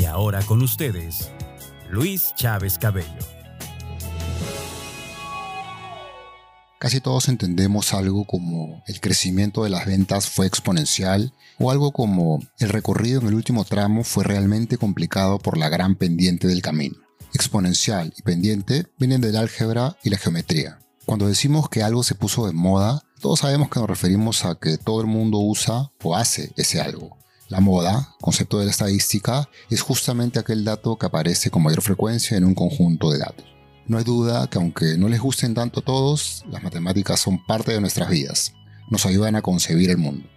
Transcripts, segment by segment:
Y ahora con ustedes, Luis Chávez Cabello. Casi todos entendemos algo como el crecimiento de las ventas fue exponencial o algo como el recorrido en el último tramo fue realmente complicado por la gran pendiente del camino. Exponencial y pendiente vienen del álgebra y la geometría. Cuando decimos que algo se puso de moda, todos sabemos que nos referimos a que todo el mundo usa o hace ese algo. La moda, concepto de la estadística, es justamente aquel dato que aparece con mayor frecuencia en un conjunto de datos. No hay duda que aunque no les gusten tanto todos, las matemáticas son parte de nuestras vidas. Nos ayudan a concebir el mundo.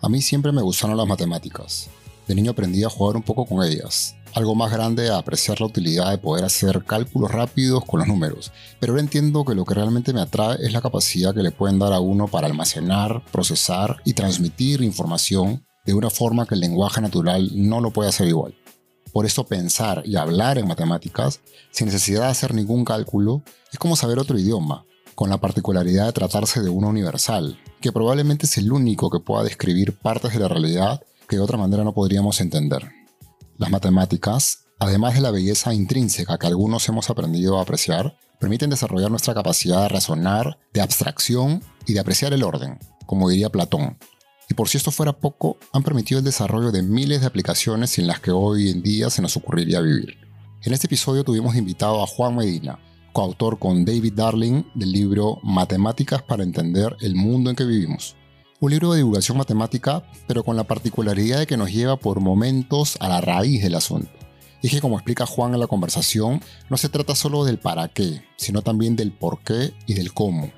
A mí siempre me gustaron las matemáticas. De niño aprendí a jugar un poco con ellas. Algo más grande a apreciar la utilidad de poder hacer cálculos rápidos con los números. Pero ahora entiendo que lo que realmente me atrae es la capacidad que le pueden dar a uno para almacenar, procesar y transmitir información de una forma que el lenguaje natural no lo puede hacer igual. Por eso pensar y hablar en matemáticas, sin necesidad de hacer ningún cálculo, es como saber otro idioma, con la particularidad de tratarse de uno universal, que probablemente es el único que pueda describir partes de la realidad que de otra manera no podríamos entender. Las matemáticas, además de la belleza intrínseca que algunos hemos aprendido a apreciar, permiten desarrollar nuestra capacidad de razonar, de abstracción y de apreciar el orden, como diría Platón. Y por si esto fuera poco, han permitido el desarrollo de miles de aplicaciones sin las que hoy en día se nos ocurriría vivir. En este episodio tuvimos invitado a Juan Medina, coautor con David Darling del libro Matemáticas para entender el mundo en que vivimos. Un libro de divulgación matemática, pero con la particularidad de que nos lleva por momentos a la raíz del asunto. Y que como explica Juan en la conversación, no se trata solo del para qué, sino también del por qué y del cómo.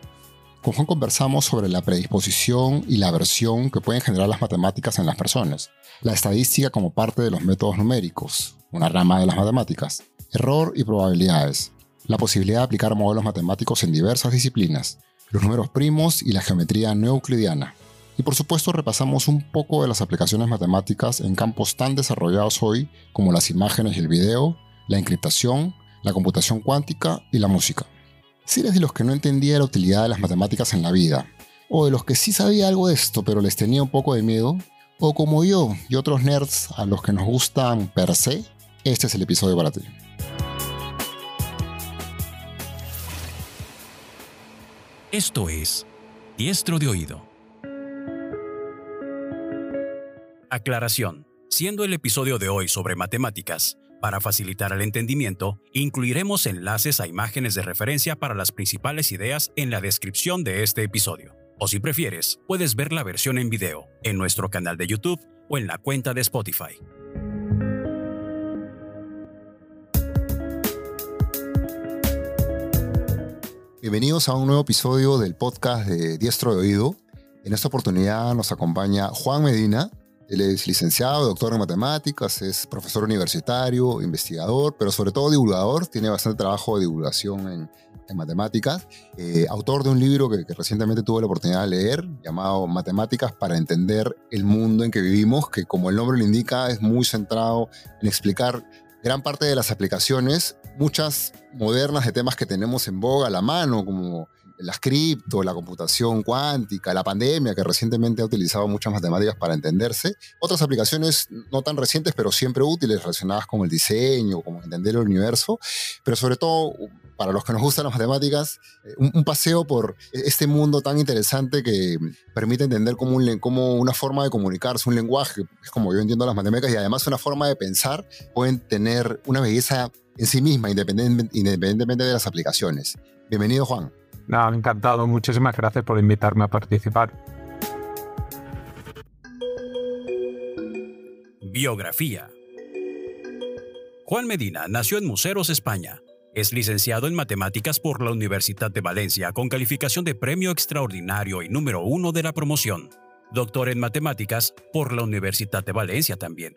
Con Juan conversamos sobre la predisposición y la aversión que pueden generar las matemáticas en las personas, la estadística como parte de los métodos numéricos, una rama de las matemáticas, error y probabilidades, la posibilidad de aplicar modelos matemáticos en diversas disciplinas, los números primos y la geometría no. Y por supuesto repasamos un poco de las aplicaciones matemáticas en campos tan desarrollados hoy como las imágenes y el video, la encriptación, la computación cuántica y la música. Si eres de los que no entendía la utilidad de las matemáticas en la vida, o de los que sí sabía algo de esto pero les tenía un poco de miedo, o como yo y otros nerds a los que nos gustan per se, este es el episodio para ti. Esto es Diestro de Oído. Aclaración. Siendo el episodio de hoy sobre matemáticas, para facilitar el entendimiento, incluiremos enlaces a imágenes de referencia para las principales ideas en la descripción de este episodio. O si prefieres, puedes ver la versión en video en nuestro canal de YouTube o en la cuenta de Spotify. Bienvenidos a un nuevo episodio del podcast de Diestro de Oído. En esta oportunidad nos acompaña Juan Medina, él es licenciado, doctor en matemáticas, es profesor universitario, investigador, pero sobre todo divulgador. Tiene bastante trabajo de divulgación en, matemáticas. Eh, autor de un libro que, que, recientemente tuve la oportunidad de leer, llamado Matemáticas para entender el mundo en que vivimos, que como el nombre lo indica, es muy centrado en explicar gran parte de las aplicaciones, muchas modernas de temas que tenemos en boga a la mano, como las cripto, la computación cuántica, la pandemia, que recientemente ha utilizado muchas matemáticas para entenderse. Otras aplicaciones no tan recientes, pero siempre útiles, relacionadas con el diseño, con entender el universo. Pero sobre todo, para los que nos gustan las matemáticas, eh, un, paseo por este mundo tan interesante que permite entender como, como una forma de comunicarse, un lenguaje, es como yo entiendo las matemáticas, y además una forma de pensar, pueden tener una belleza en sí misma, independientemente de las aplicaciones. Bienvenido, Juan. Nada, encantado. Muchísimas gracias por invitarme a participar. Biografía. Juan Medina nació en Museros, España. Es licenciado en matemáticas por la Universidad de Valencia con calificación de premio extraordinario y número uno de la promoción. Doctor en matemáticas por la Universidad de Valencia también.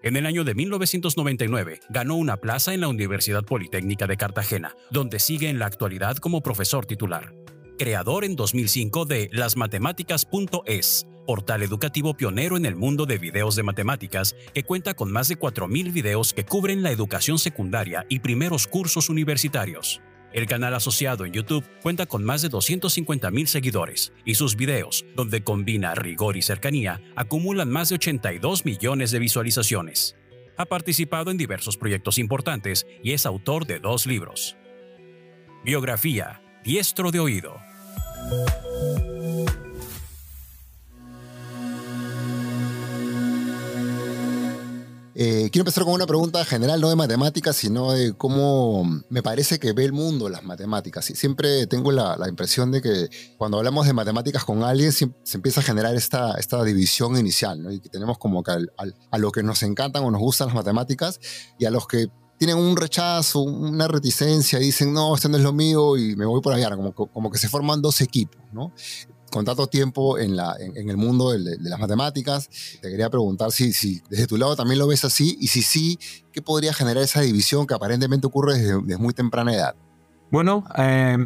En el año de 1999 ganó una plaza en la Universidad Politécnica de Cartagena, donde sigue en la actualidad como profesor titular. Creador en 2005 de lasmatemáticas.es, portal educativo pionero en el mundo de videos de matemáticas que cuenta con más de 4.000 videos que cubren la educación secundaria y primeros cursos universitarios. El canal asociado en YouTube cuenta con más de 250.000 seguidores y sus videos, donde combina rigor y cercanía, acumulan más de 82 millones de visualizaciones. Ha participado en diversos proyectos importantes y es autor de dos libros. Biografía, Diestro de Oído. Eh, quiero empezar con una pregunta general, no de matemáticas, sino de cómo me parece que ve el mundo las matemáticas. Siempre tengo la, impresión de que cuando hablamos de matemáticas con alguien se, empieza a generar esta, esta división inicial, ¿no? y que tenemos como que a lo que nos encantan o nos gustan las matemáticas y a los que tienen un rechazo, una reticencia, y dicen, no, esto no es lo mío y me voy por allá, como, como que se forman dos equipos, ¿no? Con tanto tiempo en, la, en, el mundo de, las matemáticas, te quería preguntar si, si, desde tu lado también lo ves así y si sí, ¿qué podría generar esa división que aparentemente ocurre desde, muy temprana edad? Bueno, eh,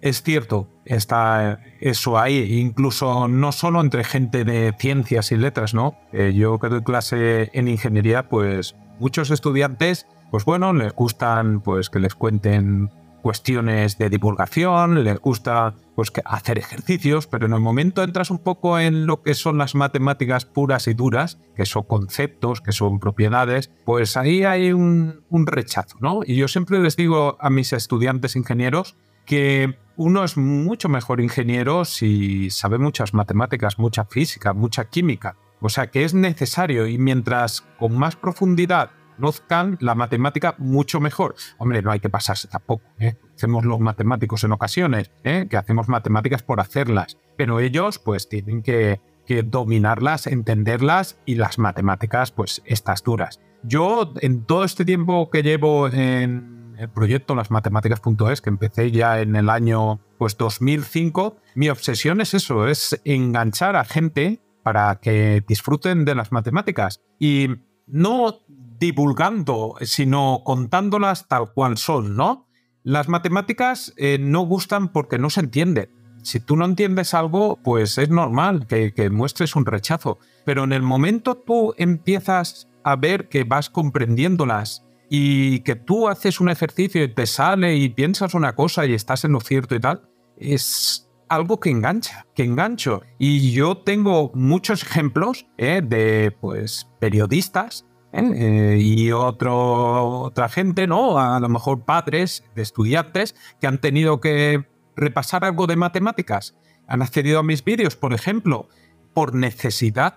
es cierto, está eso ahí, incluso no solo entre gente de ciencias y letras, ¿no? Eh, yo que doy clase en ingeniería, pues muchos estudiantes, pues bueno, les gustan pues que les cuenten cuestiones de divulgación, les gusta pues, hacer ejercicios, pero en el momento entras un poco en lo que son las matemáticas puras y duras, que son conceptos, que son propiedades, pues ahí hay un, rechazo, ¿no? Y yo siempre les digo a mis estudiantes ingenieros que uno es mucho mejor ingeniero si sabe muchas matemáticas, mucha física, mucha química. O sea que es necesario y mientras con más profundidad conozcan la matemática mucho mejor. Hombre, no hay que pasarse tampoco. ¿eh? Hacemos los matemáticos en ocasiones, ¿eh? que hacemos matemáticas por hacerlas, pero ellos pues tienen que, dominarlas, entenderlas y las matemáticas pues estas duras. Yo en todo este tiempo que llevo en el proyecto Las Matemáticas.es, que empecé ya en el año pues 2005, mi obsesión es eso, es enganchar a gente para que disfruten de las matemáticas. Y no divulgando, sino contándolas tal cual son, ¿no? Las matemáticas eh, no gustan porque no se entienden. Si tú no entiendes algo, pues es normal que, muestres un rechazo. Pero en el momento tú empiezas a ver que vas comprendiéndolas y que tú haces un ejercicio y te sale y piensas una cosa y estás en lo cierto y tal, es algo que engancha, que engancho. Y yo tengo muchos ejemplos eh, de pues, periodistas ¿eh? y otro, otra gente, ¿no? A lo mejor padres de estudiantes que han tenido que repasar algo de matemáticas. Han accedido a mis vídeos, por ejemplo, por necesidad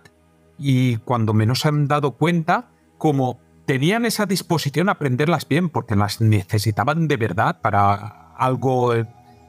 y cuando menos han dado cuenta, como tenían esa disposición a aprenderlas bien porque las necesitaban de verdad para algo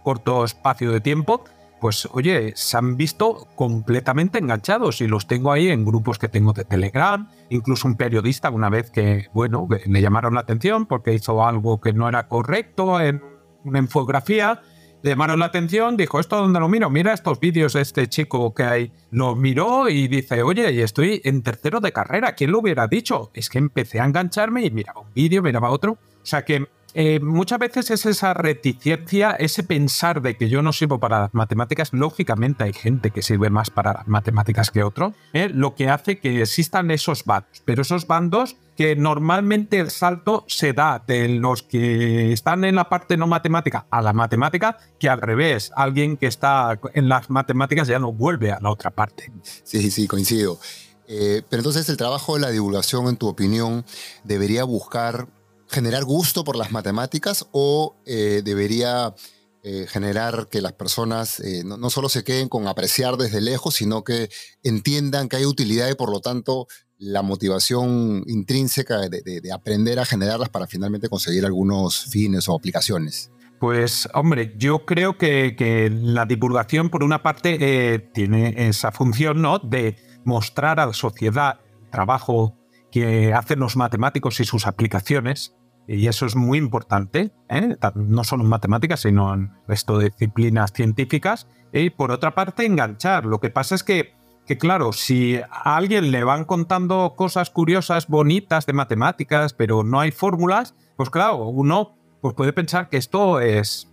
corto espacio de tiempo, pues oye, se han visto completamente enganchados y los tengo ahí en grupos que tengo de Telegram, incluso un periodista una vez que, bueno, le llamaron la atención porque hizo algo que no era correcto en una infografía, le llamaron la atención, dijo, ¿esto dónde lo miro? Mira estos vídeos de este chico que hay. Lo miró y dice, oye, y estoy en tercero de carrera, ¿quién lo hubiera dicho? Es que empecé a engancharme y miraba un vídeo, miraba otro. O sea que eh, muchas veces es esa reticencia, ese pensar de que yo no sirvo para las matemáticas. Lógicamente hay gente que sirve más para matemáticas que otro, ¿eh? lo que hace que existan esos bandos. Pero esos bandos que normalmente el salto se da de los que están en la parte no matemática a la matemática, que al revés, alguien que está en las matemáticas ya no vuelve a la otra parte. Sí, sí, coincido. Eh, pero entonces el trabajo de la divulgación, en tu opinión, debería buscar generar gusto por las matemáticas o eh, debería eh, generar que las personas eh, no, solo se queden con apreciar desde lejos, sino que entiendan que hay utilidad y por lo tanto la motivación intrínseca de, aprender a generarlas para finalmente conseguir algunos fines o aplicaciones? Pues hombre, yo creo que, la divulgación por una parte tiene esa función ¿no? de mostrar a la sociedad el trabajo que hacen los matemáticos y sus aplicaciones, y eso es muy importante, ¿eh? no solo en matemáticas, sino en resto de disciplinas científicas. Y por otra parte, enganchar. Lo que pasa es que, que claro, si a alguien le van contando cosas curiosas, bonitas de matemáticas, pero no hay fórmulas, pues claro, uno pues puede pensar que esto es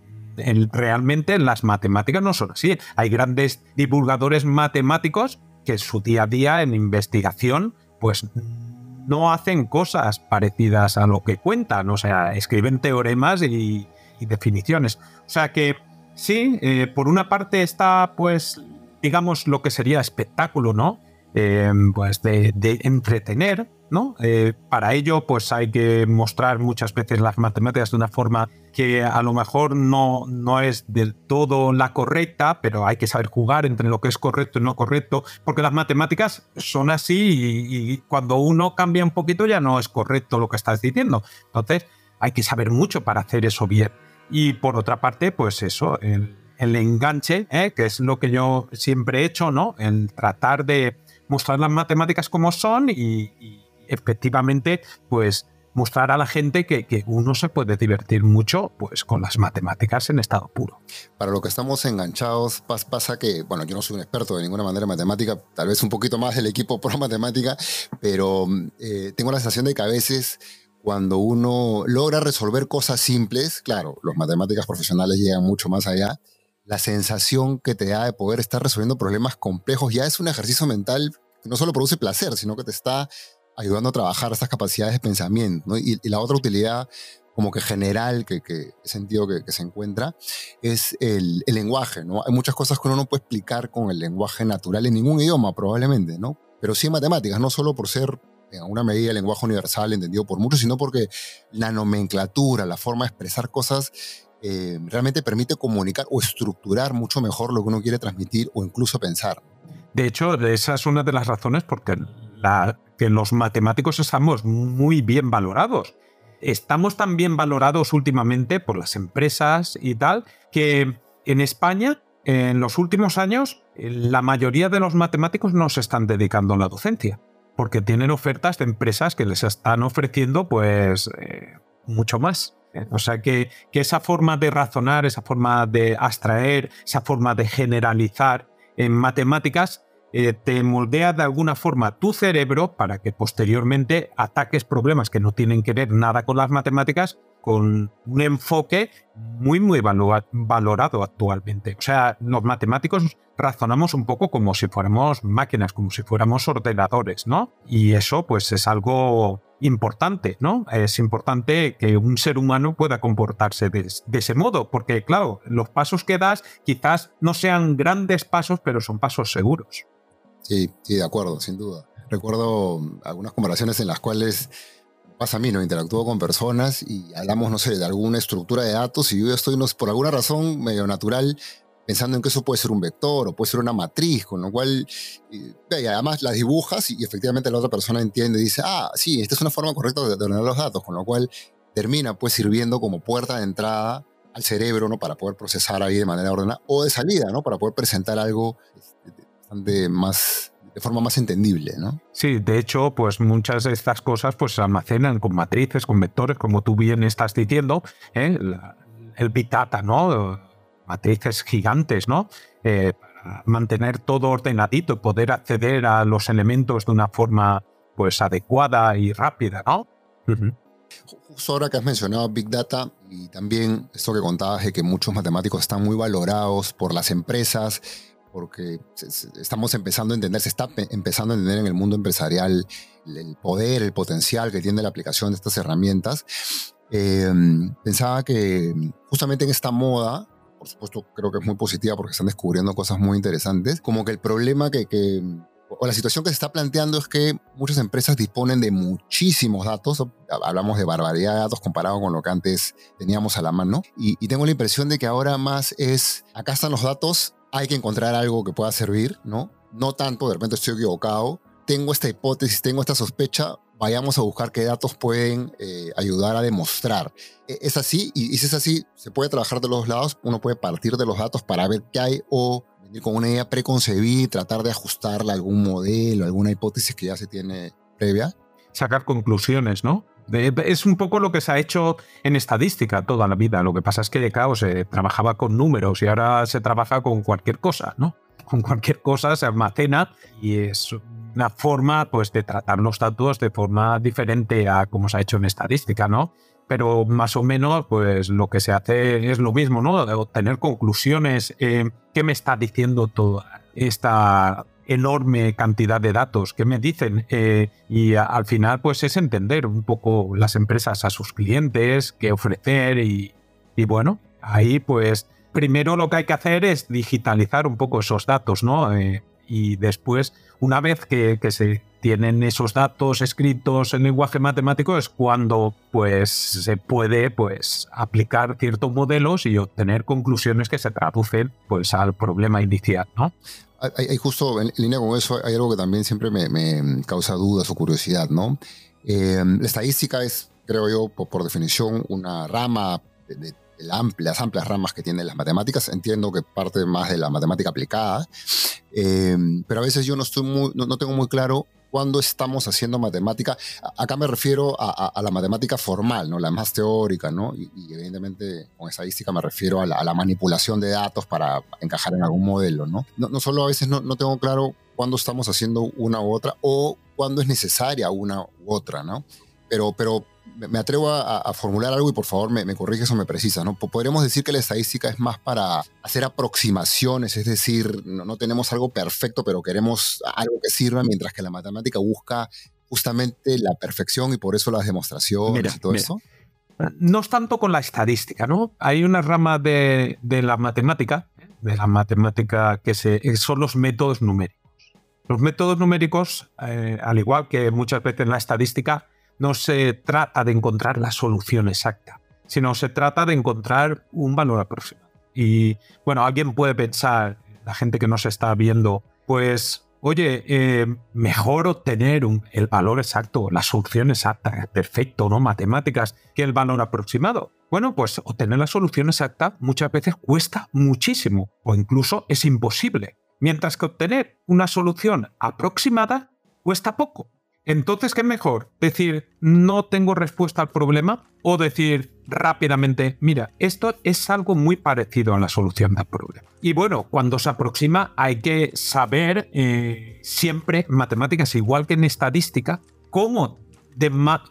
realmente las matemáticas no son así. Hay grandes divulgadores matemáticos que en su día a día en investigación pues no hacen cosas parecidas a lo que cuentan, o sea, escriben teoremas y, definiciones. O sea que sí, eh, por una parte está pues digamos lo que sería espectáculo, ¿no? Eh, pues de, entretener, ¿no? Eh, para ello, pues hay que mostrar muchas veces las matemáticas de una forma que a lo mejor no, no es del todo la correcta, pero hay que saber jugar entre lo que es correcto y no correcto, porque las matemáticas son así y, cuando uno cambia un poquito ya no es correcto lo que estás diciendo. Entonces, hay que saber mucho para hacer eso bien. Y por otra parte, pues eso, el, enganche, ¿eh? que es lo que yo siempre he hecho, ¿no? El tratar de mostrar las matemáticas como son y, efectivamente, pues mostrar a la gente que, uno se puede divertir mucho pues con las matemáticas en estado puro. Para lo que estamos enganchados pasa que, bueno, yo no soy un experto de ninguna manera en matemática, tal vez un poquito más del equipo pro matemática, pero eh, tengo la sensación de que a veces cuando uno logra resolver cosas simples, claro, los matemáticas profesionales llegan mucho más allá, la sensación que te da de poder estar resolviendo problemas complejos ya es un ejercicio mental que no solo produce placer, sino que te está ayudando a trabajar estas capacidades de pensamiento. Y, la otra utilidad como que general, que, que sentido que, se encuentra, es el, lenguaje, ¿no? Hay muchas cosas que uno no puede explicar con el lenguaje natural en ningún idioma, probablemente, ¿no? Pero sí en matemáticas, no solo por ser en alguna medida el lenguaje universal entendido por muchos, sino porque la nomenclatura, la forma de expresar cosas eh, realmente permite comunicar o estructurar mucho mejor lo que uno quiere transmitir o incluso pensar. De hecho, esa es una de las razones porque la, que los matemáticos estamos muy bien valorados. Estamos tan bien valorados últimamente por las empresas y tal, que en España, en los últimos años, la mayoría de los matemáticos no se están dedicando a la docencia, porque tienen ofertas de empresas que les están ofreciendo pues eh, mucho más. O sea que, esa forma de razonar, esa forma de abstraer, esa forma de generalizar en matemáticas eh, te moldea de alguna forma tu cerebro para que posteriormente ataques problemas que no tienen que ver nada con las matemáticas con un enfoque muy, muy valorado actualmente. O sea, los matemáticos razonamos un poco como si fuéramos máquinas, como si fuéramos ordenadores, ¿no? Y eso pues es algo importante, ¿no? Es importante que un ser humano pueda comportarse de, ese modo, porque claro, los pasos que das quizás no sean grandes pasos, pero son pasos seguros. Sí, sí, de acuerdo, sin duda. Recuerdo algunas conversaciones en las cuales pasa a mí, ¿no? Interactúo con personas y hablamos, no sé, de alguna estructura de datos y yo estoy, por alguna razón medio natural, pensando en que eso puede ser un vector o puede ser una matriz, con lo cual, y además las dibujas y, efectivamente la otra persona entiende y dice, ah, sí, esta es una forma correcta de, ordenar los datos, con lo cual termina pues sirviendo como puerta de entrada al cerebro, ¿no? Para poder procesar ahí de manera ordenada, o de salida, ¿no? Para poder presentar algo bastante más de forma más entendible, ¿no? Sí, de hecho, pues muchas de estas cosas pues se almacenan con matrices, con vectores, como tú bien estás diciendo, ¿eh? el Big Data, ¿no? Matrices gigantes, ¿no? Eh, para mantener todo ordenadito, poder acceder a los elementos de una forma pues adecuada y rápida, ¿no? Justo ahora que has mencionado Big Data y también esto que contabas de que muchos matemáticos están muy valorados por las empresas, porque estamos empezando a entender, se está empezando a entender en el mundo empresarial el poder, el potencial que tiene la aplicación de estas herramientas. Em, pensaba que justamente en esta moda, por supuesto creo que es muy positiva porque están descubriendo cosas muy interesantes, como que el problema que, que o la situación que se está planteando es que muchas empresas disponen de muchísimos datos, hablamos de barbaridad de datos comparado con lo que antes teníamos a la mano, y, y tengo la impresión de que ahora más es, acá están los datos, hay que encontrar algo que pueda servir, ¿no? No tanto, de repente estoy equivocado, tengo esta hipótesis, tengo esta sospecha, vayamos a buscar qué datos pueden eh, ayudar a demostrar. E, es así, y, si es así, se puede trabajar de los lados, uno puede partir de los datos para ver qué hay o venir con una idea preconcebida y tratar de ajustarla a algún modelo, alguna hipótesis que ya se tiene previa. Sacar conclusiones, ¿no? Es un poco lo que se ha hecho en estadística toda la vida. Lo que pasa es que de caos se trabajaba con números y ahora se trabaja con cualquier cosa, ¿no? con cualquier cosa se almacena y es una forma pues, de tratar los datos de forma diferente a como se ha hecho en estadística, ¿no? Pero más o menos, pues lo que se hace es lo mismo, ¿no? De obtener conclusiones. Eh, ¿Qué me está diciendo toda esta enorme cantidad de datos que me dicen eh, y al final pues es entender un poco las empresas a sus clientes, qué ofrecer y, bueno, ahí pues primero lo que hay que hacer es digitalizar un poco esos datos, ¿no? Eh, y después, una vez que, se tienen esos datos escritos en lenguaje matemático es cuando pues se puede pues aplicar ciertos modelos y obtener conclusiones que se traducen pues al problema inicial, ¿no? Hay, justo en línea con eso, hay algo que también siempre me, causa dudas o curiosidad, ¿no? Eh, la estadística es, creo yo, por, definición, una rama de, las amplias ramas que tienen las matemáticas. Entiendo que parte más de la matemática aplicada, eh, pero a veces yo no, estoy muy, no tengo muy claro cuando estamos haciendo matemática. Acá me refiero a, la matemática formal, ¿no? la más teórica, ¿no? Y, evidentemente con estadística me refiero a la, manipulación de datos para encajar en algún modelo. No, no, solo a veces no, no tengo claro cuándo estamos haciendo una u otra o cuándo es necesaria una u otra, ¿no? Pero, pero me atrevo a, formular algo y por favor me, me corriges o me precisas, ¿no? Podríamos decir que la estadística es más para hacer aproximaciones, es decir, no, tenemos algo perfecto, pero queremos algo que sirva, mientras que la matemática busca justamente la perfección y por eso las demostraciones y todo eso. No es tanto con la estadística, ¿no? Hay una rama de, la matemática, de la matemática que, se, son los métodos numéricos. Los métodos numéricos, eh, al igual que muchas veces en la estadística, no se trata de encontrar la solución exacta, sino se trata de encontrar un valor aproximado. Y bueno, alguien puede pensar, la gente que nos está viendo, pues, oye, eh, mejor obtener el valor exacto, la solución exacta, perfecto, ¿no? Matemáticas, que el valor aproximado. Bueno, pues obtener la solución exacta muchas veces cuesta muchísimo o incluso es imposible. Mientras que obtener una solución aproximada cuesta poco. Entonces, ¿qué es mejor? Decir, no tengo respuesta al problema o decir rápidamente, mira, esto es algo muy parecido a la solución del problema. Y bueno, cuando se aproxima hay que saber eh, siempre matemáticas, igual que en estadística, cómo,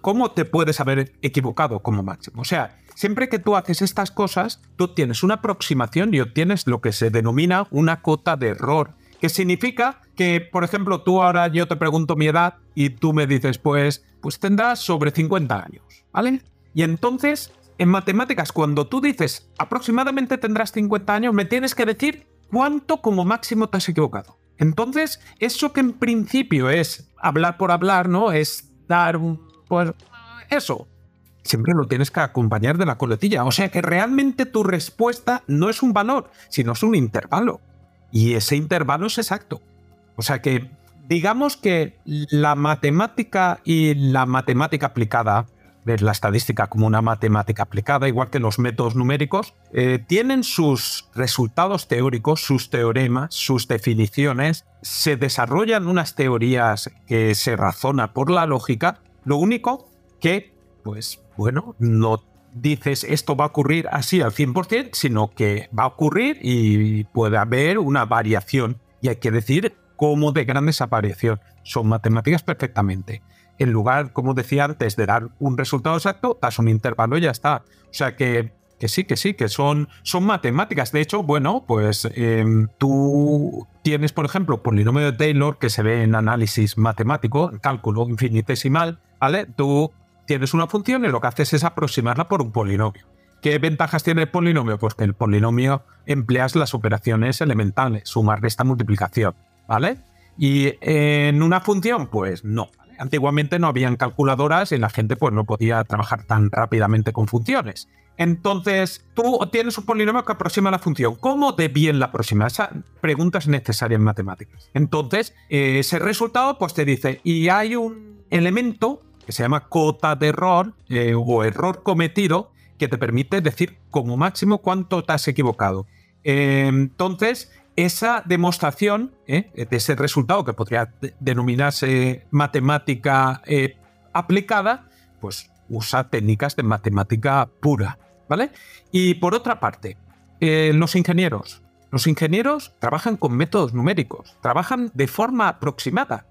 cómo te puedes haber equivocado como máximo. O sea, siempre que tú haces estas cosas, tú tienes una aproximación y obtienes lo que se denomina una cota de error que significa que, por ejemplo, tú ahora yo te pregunto mi edad y tú me dices, pues, pues tendrás sobre 50 años, ¿vale? Y entonces, en matemáticas, cuando tú dices aproximadamente tendrás 50 años, me tienes que decir cuánto como máximo te has equivocado. Entonces, eso que en principio es hablar por hablar, ¿no? Es dar un... Pues eso. Siempre lo tienes que acompañar de la coletilla. O sea que realmente tu respuesta no es un valor, sino es un intervalo. Y ese intervalo es exacto. O sea que digamos que la matemática y la matemática aplicada, ver la estadística como una matemática aplicada, igual que los métodos numéricos, eh, tienen sus resultados teóricos, sus teoremas, sus definiciones, se desarrollan unas teorías que se razona por la lógica, lo único que, pues bueno, no dices esto va a ocurrir así al 100%, sino que va a ocurrir y puede haber una variación. Y hay que decir cómo de grande esa variación. Son matemáticas perfectamente. En lugar, como decía antes, de dar un resultado exacto, das un intervalo y ya está. O sea que, que sí, que sí, que son, son matemáticas. De hecho, bueno, pues em, tú tienes, por ejemplo, polinomio de Taylor que se ve en análisis matemático, cálculo infinitesimal, ¿vale? Tú tienes una función y lo que haces es aproximarla por un polinomio. ¿Qué ventajas tiene el polinomio? Pues que el polinomio empleas las operaciones elementales, suma, resta, multiplicación, ¿vale? Y en una función, pues no. Antiguamente no habían calculadoras y la gente pues no podía trabajar tan rápidamente con funciones. Entonces, tú obtienes un polinomio que aproxima la función. ¿Cómo de bien la aproxima? Esa pregunta es necesaria en matemáticas. Entonces, ese resultado pues te dice, y hay un elemento que se llama cota de error eh, o error cometido, que te permite decir como máximo cuánto te has equivocado. Eh, entonces, esa demostración eh, de ese resultado, que podría denominarse matemática aplicada, pues usa técnicas de matemática pura, ¿vale? Y por otra parte, los ingenieros, Los ingenieros trabajan con métodos numéricos, trabajan de forma aproximada.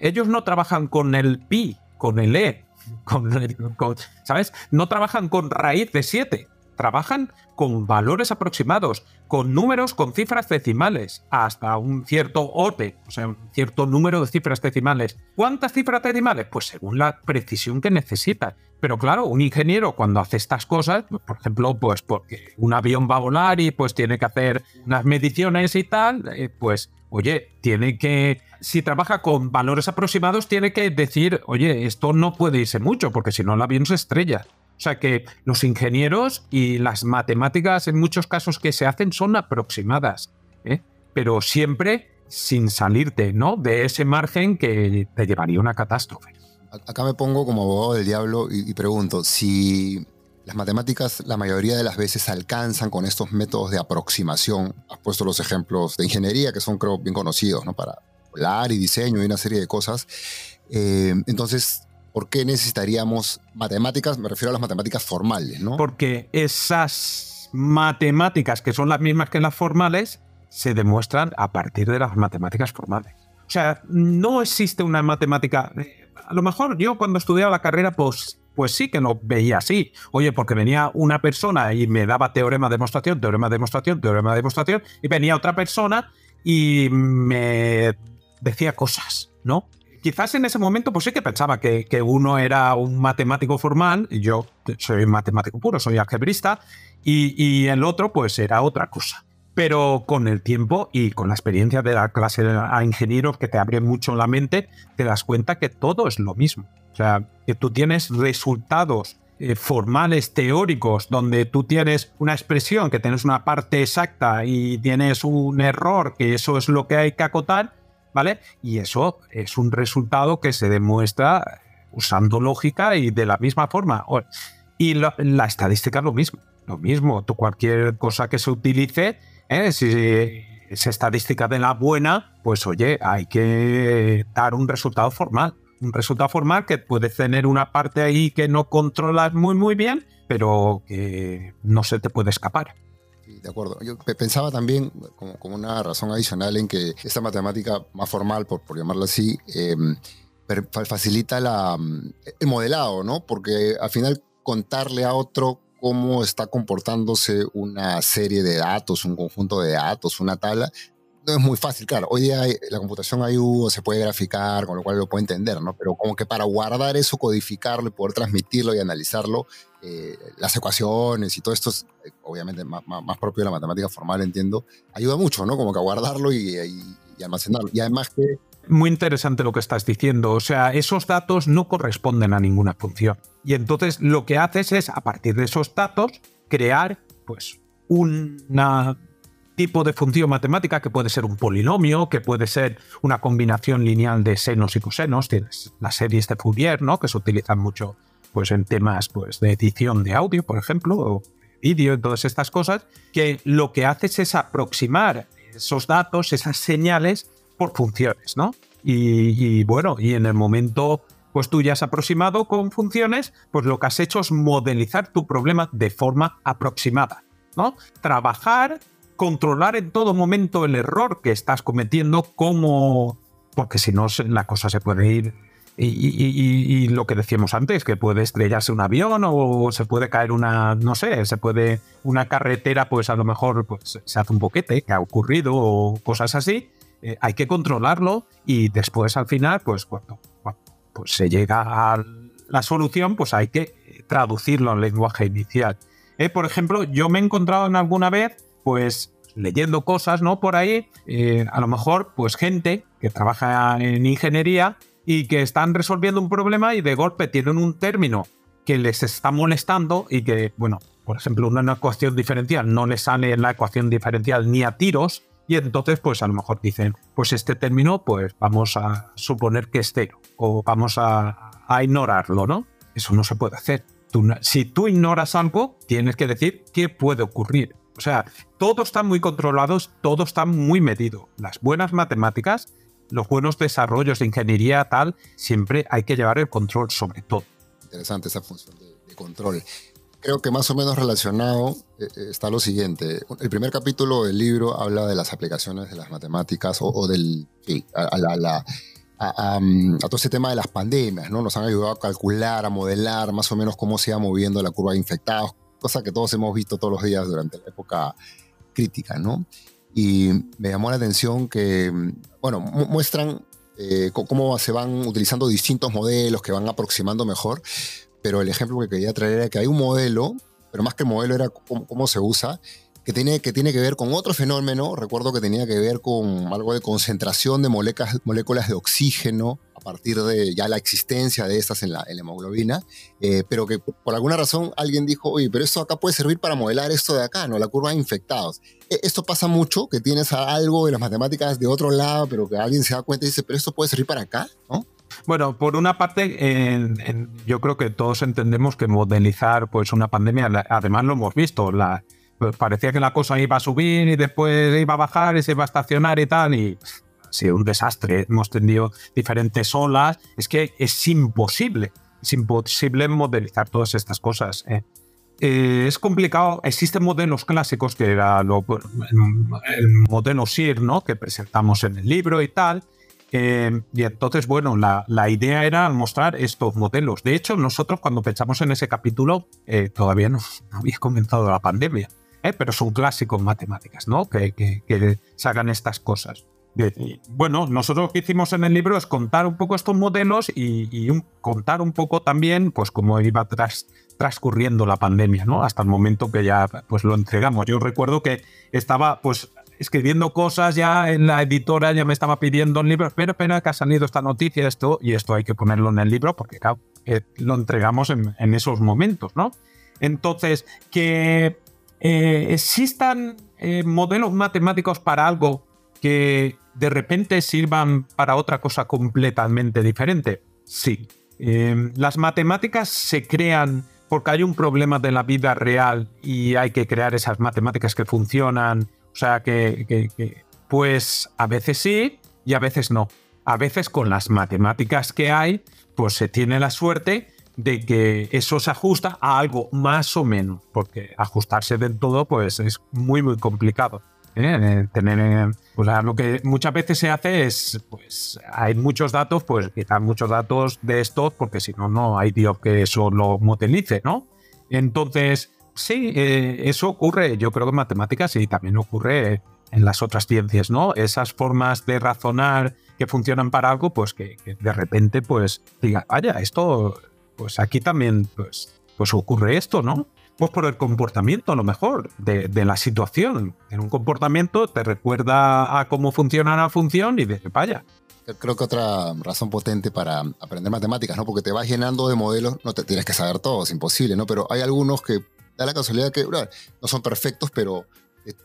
Ellos no trabajan con el pi, con el e, con, ¿sabes? No trabajan con raíz de 7, trabajan con valores aproximados, con números con cifras decimales, hasta un cierto orden, o sea, un cierto número de cifras decimales. ¿Cuántas cifras decimales? Pues según la precisión que necesita. Pero claro, un ingeniero cuando hace estas cosas, por ejemplo, pues porque un avión va a volar y pues tiene que hacer unas mediciones y tal, eh, pues oye, tiene que, si trabaja con valores aproximados, tiene que decir, oye, esto no puede irse mucho, porque si no el avión se estrella. O sea que los ingenieros y las matemáticas en muchos casos que se hacen son aproximadas, ¿eh? pero siempre sin salirte ¿no? de ese margen que te llevaría a una catástrofe. Acá me pongo como abogado del diablo y, pregunto, si las matemáticas la mayoría de las veces alcanzan con estos métodos de aproximación, has puesto los ejemplos de ingeniería que son creo bien conocidos, ¿no? Para volar y diseño y una serie de cosas. Eh, entonces, ¿por qué necesitaríamos matemáticas? Me refiero a las matemáticas formales, ¿no? Porque esas matemáticas, que son las mismas que las formales, se demuestran a partir de las matemáticas formales. O sea, no existe una matemática a lo mejor yo cuando estudiaba la carrera, pues, pues sí que lo veía así. Oye, porque venía una persona y me daba teorema, demostración, teorema, demostración, teorema, demostración, y venía otra persona y me decía cosas, ¿no? Quizás en ese momento, pues sí que pensaba que, que uno era un matemático formal, yo soy matemático puro, soy algebrista, y, y el otro, pues era otra cosa. Pero con el tiempo y con la experiencia de la clase a ingenieros que te abre mucho la mente, te das cuenta que todo es lo mismo. O sea, que tú tienes resultados eh, formales teóricos donde tú tienes una expresión, que tienes una parte exacta y tienes un error, que eso es lo que hay que acotar, ¿vale? Y eso es un resultado que se demuestra usando lógica y de la misma forma. Y la, la estadística es lo mismo. Lo mismo, tú cualquier cosa que se utilice ¿eh? Si es estadística de la buena, pues oye, hay que dar un resultado formal. Un resultado formal que puede tener una parte ahí que no controlas muy muy bien, pero que no se te puede escapar. de acuerdo. Yo pensaba también como, una razón adicional en que esta matemática más formal, por, por llamarla así, em, facilita la, el modelado, ¿no? Porque al final contarle a otro cómo está comportándose una serie de datos, un conjunto de datos, una tabla, no es muy fácil, claro. Hoy día la computación IU se puede graficar, con lo cual lo puede entender, ¿no? Pero como que para guardar eso, codificarlo y poder transmitirlo y analizarlo, eh, las ecuaciones y todo esto, es, eh, obviamente más, propio de la matemática formal, entiendo, ayuda mucho, ¿no? Como que a guardarlo y, y almacenarlo. Y además que muy interesante lo que estás diciendo. O sea, esos datos no corresponden a ninguna función. Y entonces lo que haces es, a partir de esos datos, crear, pues, un tipo de función matemática que puede ser un polinomio, que puede ser una combinación lineal de senos y cosenos. Tienes las series de Fourier, ¿no? Que se utilizan mucho, pues, en temas, pues, de edición de audio, por ejemplo, o vídeo, todas estas cosas, que lo que haces es aproximar esos datos, esas señales, por funciones, ¿no? Y, bueno, y en el momento, pues tú ya has aproximado con funciones, pues lo que has hecho es modelizar tu problema de forma aproximada, ¿no? Trabajar, controlar en todo momento el error que estás cometiendo, como. Porque si no, la cosa se puede ir. Y, lo que decíamos antes, que puede estrellarse un avión o se puede caer una, no sé, se puede, una carretera, pues a lo mejor pues, se hace un boquete, que ha ocurrido o cosas así, eh, hay que controlarlo y después al final, pues cuando, pues, se llega a la solución, pues hay que traducirlo en lenguaje inicial. Eh, por ejemplo, yo me he encontrado en alguna vez, pues leyendo cosas, ¿no? Por ahí, eh, a lo mejor, pues gente que trabaja en ingeniería y que están resolviendo un problema y de golpe tienen un término que les está molestando y que, bueno, por ejemplo, una ecuación diferencial no les sale en la ecuación diferencial ni a tiros y entonces, pues a lo mejor dicen, pues este término, pues vamos a suponer que es cero o vamos a, ignorarlo, ¿no? Eso no se puede hacer. si tú ignoras algo, tienes que decir qué puede ocurrir. O sea, todo está muy controlado, todo está muy medido. Las buenas matemáticas, los buenos desarrollos de ingeniería tal, siempre hay que llevar el control sobre todo. Interesante esa función de, control. Creo que más o menos relacionado eh, eh, está lo siguiente. El primer capítulo del libro habla de las aplicaciones de las matemáticas o, del... a, la, a, todo ese tema de las pandemias, ¿no? Nos han ayudado a calcular, a modelar más o menos cómo se iba moviendo la curva de infectados, cosa que todos hemos visto todos los días durante la época crítica, ¿no? Y me llamó la atención que, bueno, muestran eh, cómo se van utilizando distintos modelos que van aproximando mejor, pero el ejemplo que quería traer era que hay un modelo, pero más que el modelo era cómo, se usa, que tiene, que tiene que ver con otro fenómeno, recuerdo que tenía que ver con algo de concentración de moléculas, moléculas de oxígeno a partir de ya la existencia de estas en la, hemoglobina, eh, pero que por alguna razón alguien dijo, oye, pero esto acá puede servir para modelar esto de acá, ¿no? La curva de infectados. E, esto pasa mucho, que tienes algo de las matemáticas de otro lado, pero que alguien se da cuenta y dice, pero esto puede servir para acá, ¿no? Bueno, por una parte, yo creo que todos entendemos que modelizar pues, una pandemia, además lo hemos visto, la, pues, parecía que la cosa iba a subir y después iba a bajar y se iba a estacionar y tal, y ha sido un desastre. Hemos tenido diferentes olas. Es que es imposible, es imposible modelizar todas estas cosas. ¿eh? Eh, es complicado. Existen modelos clásicos, que era el, modelo SIR, ¿no? que presentamos en el libro y tal, eh, y entonces, bueno, la, idea era mostrar estos modelos. De hecho, nosotros cuando pensamos en ese capítulo, eh, todavía no, había comenzado la pandemia, ¿eh? pero son clásicos matemáticas, ¿no? Que, que, se hagan estas cosas. bueno, nosotros lo que hicimos en el libro es contar un poco estos modelos y, contar un poco también, pues, cómo iba transcurriendo la pandemia, ¿no? Hasta el momento que ya, pues, lo entregamos. Yo recuerdo que estaba, pues, escribiendo cosas ya en la editora, ya me estaba pidiendo un libro, pero espera que ha salido esta noticia, esto, y esto hay que ponerlo en el libro porque claro, eh, lo entregamos en, esos momentos, ¿no? Entonces, que eh, existan eh, modelos matemáticos para algo que de repente sirvan para otra cosa completamente diferente, sí. las matemáticas se crean porque hay un problema de la vida real y hay que crear esas matemáticas que funcionan o sea que, pues a veces sí y a veces no. A veces con las matemáticas que hay, pues se tiene la suerte de que eso se ajusta a algo más o menos, porque ajustarse del todo pues es muy muy complicado. ¿eh? Tener, pues lo que muchas veces se hace es, pues hay muchos datos, pues quitar muchos datos de estos, porque si no, no hay Dios que eso lo modelice, ¿no? Entonces, Sí, eh, eso ocurre, yo creo que en matemáticas y también ocurre en las otras ciencias, ¿no? Esas formas de razonar que funcionan para algo, pues que, de repente, pues diga, vaya, esto, pues aquí también, pues, pues ocurre esto, ¿no? Pues por el comportamiento, a lo mejor, de, la situación. En un comportamiento te recuerda a cómo funciona la función y dices, vaya, creo que otra razón potente para aprender matemáticas, ¿no? Porque te vas llenando de modelos, no te tienes que saber todo, es imposible, ¿no? Pero hay algunos que da la casualidad que no son perfectos, pero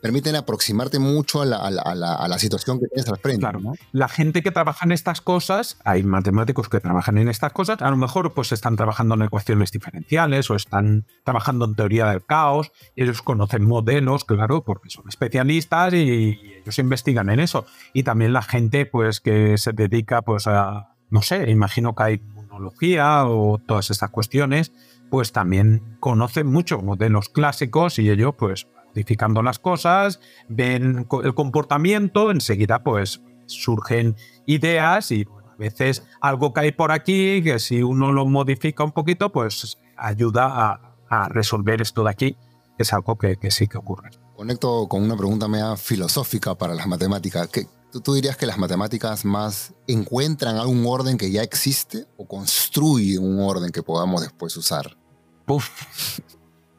permiten aproximarte mucho a la, situación que tienes al frente. Claro, La gente que trabaja en estas cosas, hay matemáticos que trabajan en estas cosas, a lo mejor pues están trabajando en ecuaciones diferenciales o están trabajando en teoría del caos, ellos conocen modelos, claro, porque son especialistas y, ellos investigan en eso. Y también la gente pues que se dedica pues a, no sé, imagino que hay inmunología o todas estas cuestiones, pues también conocen mucho modelos clásicos y ellos pues modificando las cosas, ven el comportamiento, enseguida pues surgen ideas y a veces algo cae por aquí que si uno lo modifica un poquito pues ayuda a, resolver esto de aquí, es algo que, sí que ocurre. Conecto con una pregunta media filosófica para las matemáticas. ¿Qué, ¿Tú, dirías que las matemáticas más encuentran algún orden que ya existe o construyen un orden que podamos después usar?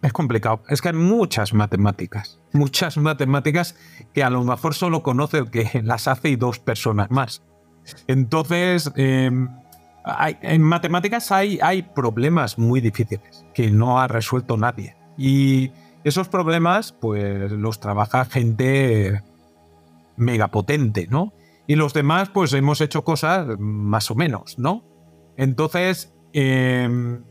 Es complicado. Es que hay muchas matemáticas. Muchas matemáticas que a lo mejor solo conoce el que las hace y dos personas más. Entonces, em, en matemáticas hay, hay problemas muy difíciles que no ha resuelto nadie. Y esos problemas, pues los trabaja gente megapotente, ¿no? Y los demás, pues hemos hecho cosas más o menos, ¿no? Entonces, em,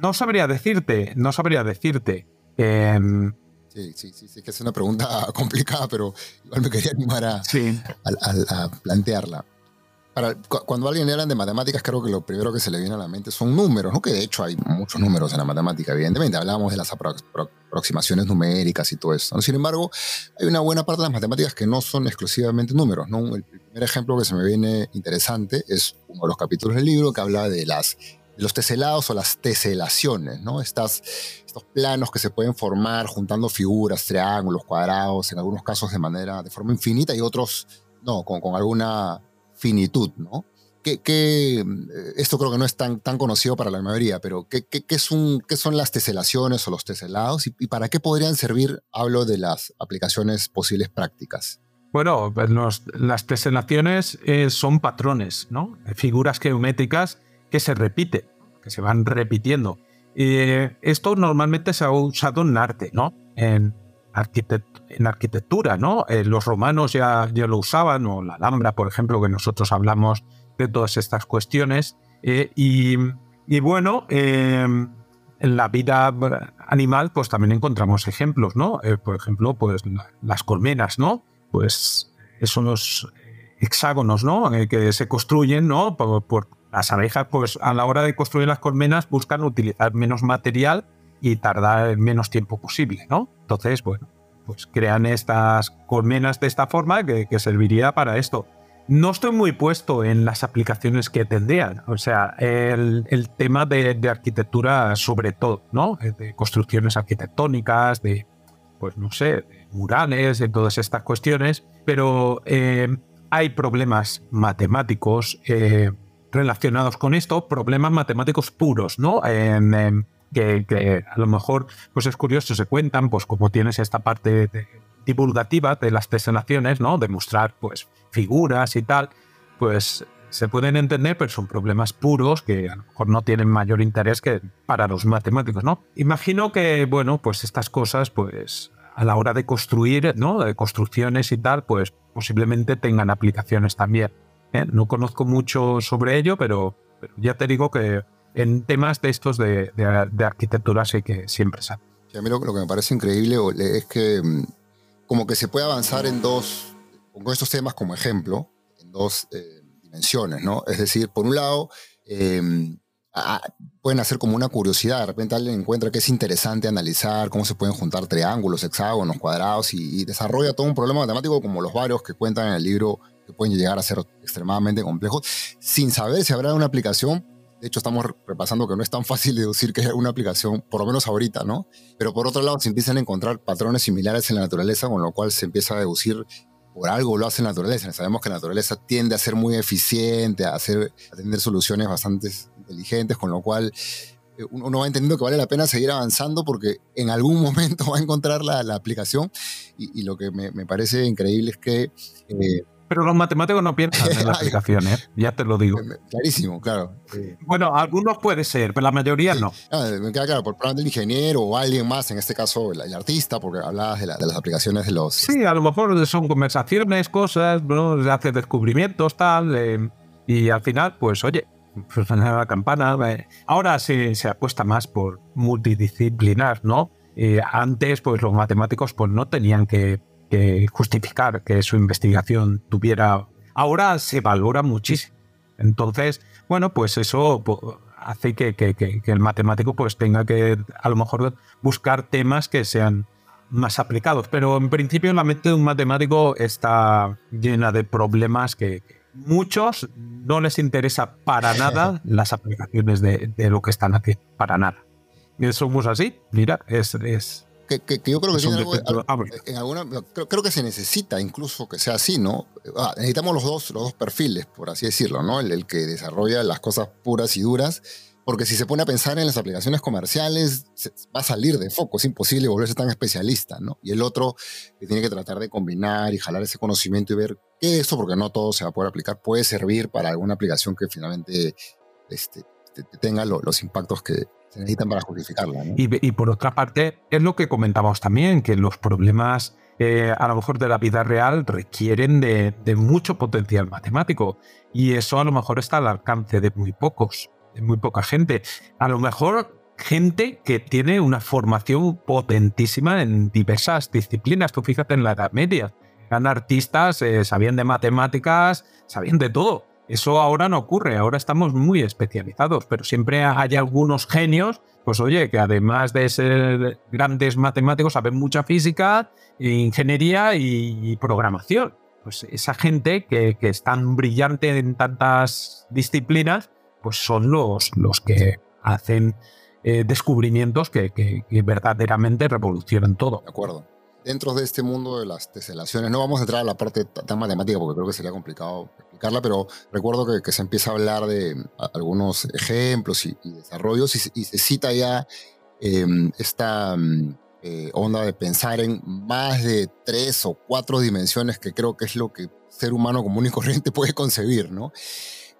no sabría decirte, no sabría decirte. Em, sí, sí, sí, sí, que es una pregunta complicada, pero igual me quería animar a, a, plantearla. cuando alguien habla de matemáticas, creo que lo primero que se le viene a la mente son números, ¿no? que de hecho hay muchos números en la matemática, evidentemente. Hablamos de las aproximaciones numéricas y todo eso. Sin embargo, hay una buena parte de las matemáticas que no son exclusivamente números. ¿no? El primer ejemplo que se me viene interesante es uno de los capítulos del libro que habla de las los teselados o las teselaciones, ¿no? Estas, estos planos que se pueden formar juntando figuras, triángulos, cuadrados, en algunos casos de manera, de forma infinita y otros no, con, con alguna finitud, ¿no? ¿Qué, qué, eh, esto creo que no es tan, tan conocido para la mayoría, pero ¿qué, qué, qué son, son las teselaciones o los teselados y, para qué podrían servir? Hablo de las aplicaciones posibles prácticas. Bueno, pues las teselaciones eh, son patrones, ¿no? Figuras geométricas que se repiten, que se van repitiendo. Eh, esto normalmente se ha usado en arte, ¿no? En, en arquitectura, ¿no? Eh, los romanos ya, ya, lo usaban, o la Alhambra, por ejemplo, que nosotros hablamos de todas estas cuestiones. Eh, y, y, bueno, en la vida animal, pues también encontramos ejemplos, ¿no? por ejemplo, pues las colmenas, ¿no? Pues son los hexágonos, ¿no? que se construyen, ¿no? por, las abejas, pues a la hora de construir las colmenas, buscan utilizar menos material y tardar el menos tiempo posible, ¿no? Entonces, bueno, pues crean estas colmenas de esta forma que, serviría para esto. No estoy muy puesto en las aplicaciones que tendrían, o sea, el, tema de, arquitectura sobre todo, ¿no? De construcciones arquitectónicas, de, pues no sé, de murales, de todas estas cuestiones, pero eh, hay problemas matemáticos, eh, relacionados con esto, problemas matemáticos puros, ¿no? que, a lo mejor pues es curioso, se cuentan, pues como tienes esta parte divulgativa de las teselaciones, ¿no? De mostrar pues figuras y tal, pues se pueden entender, pero son problemas puros que a lo mejor no tienen mayor interés que para los matemáticos, ¿no? Imagino que, bueno, pues estas cosas, pues a la hora de construir, ¿no? De construcciones y tal, pues posiblemente tengan aplicaciones también. ¿eh? No conozco mucho sobre ello, pero, ya te digo que en temas de estos de, arquitectura sí que siempre sale. a mí lo, que me parece increíble es que mm, como que se puede avanzar en dos, pongo estos temas como ejemplo, en dos eh, dimensiones, ¿no? Es decir, por un lado, em, pueden hacer como una curiosidad, de repente alguien encuentra que es interesante analizar cómo se pueden juntar triángulos, hexágonos, cuadrados y, desarrolla todo un problema matemático como los varios que cuentan en el libro que pueden llegar a ser extremadamente complejos, sin saber si habrá una aplicación. De hecho, estamos repasando que no es tan fácil deducir que hay una aplicación, por lo menos ahorita, ¿no? Pero por otro lado, se empiezan a encontrar patrones similares en la naturaleza, con lo cual se empieza a deducir por algo lo hace la naturaleza. Sabemos que la naturaleza tiende a ser muy eficiente, a, hacer, a tener soluciones bastante inteligentes, con lo cual eh, uno va entendiendo que vale la pena seguir avanzando porque en algún momento va a encontrar la, la aplicación. Y, lo que me, me, parece increíble es que eh, pero los matemáticos no piensan en la aplicación, ¿eh? ya te lo digo. Clarísimo, claro. Bueno, algunos puede ser, pero la mayoría no. Ah, me queda claro, por parte del ingeniero o alguien más, en este caso el, artista, porque hablabas de, las aplicaciones de los... Sí, a lo mejor son conversaciones, cosas, ¿no? hace descubrimientos, tal, eh, y al final, pues oye, pues la campana. Eh. Ahora se, se apuesta más por multidisciplinar, ¿no? Eh, antes, pues los matemáticos pues no tenían que que justificar que su investigación tuviera... Ahora se valora muchísimo. Entonces, bueno, pues eso hace que, que, el matemático pues tenga que a lo mejor buscar temas que sean más aplicados. Pero en principio la mente de un matemático está llena de problemas que, muchos no les interesa para nada las aplicaciones de, de lo que están haciendo. Para nada. Y somos así. Mira, es, es que, yo creo que en alguna, creo, que se necesita incluso que sea así, ¿no? Ah, necesitamos los dos, los dos perfiles, por así decirlo, ¿no? El, que desarrolla las cosas puras y duras, porque si se pone a pensar en las aplicaciones comerciales, va a salir de foco, es imposible volverse tan especialista, ¿no? Y el otro que tiene que tratar de combinar y jalar ese conocimiento y ver que esto, porque no todo se va a poder aplicar, puede servir para alguna aplicación que finalmente este, tenga los impactos que, necesitan para justificarla. Y, por otra parte, es lo que comentábamos también, que los problemas eh, a lo mejor de la vida real requieren de, mucho potencial matemático y eso a lo mejor está al alcance de muy pocos, de muy poca gente. A lo mejor gente que tiene una formación potentísima en diversas disciplinas. Tú fíjate en la Edad Media, eran artistas, eh, sabían de matemáticas, sabían de todo Eso ahora no ocurre, ahora estamos muy especializados, pero siempre hay algunos genios, pues oye, que además de ser grandes matemáticos, saben mucha física, ingeniería y programación. Pues esa gente que, es tan brillante en tantas disciplinas, pues son los, los que hacen eh, descubrimientos que, que, verdaderamente revolucionan todo. De acuerdo dentro de este mundo de las teselaciones, no vamos a entrar a la parte tan matemática porque creo que sería complicado explicarla, pero recuerdo que, se empieza a hablar de algunos ejemplos y, desarrollos y, se cita ya em, esta mm, eh, onda de pensar en más de tres o cuatro dimensiones, que creo que es lo que ser humano común y corriente puede concebir, ¿no?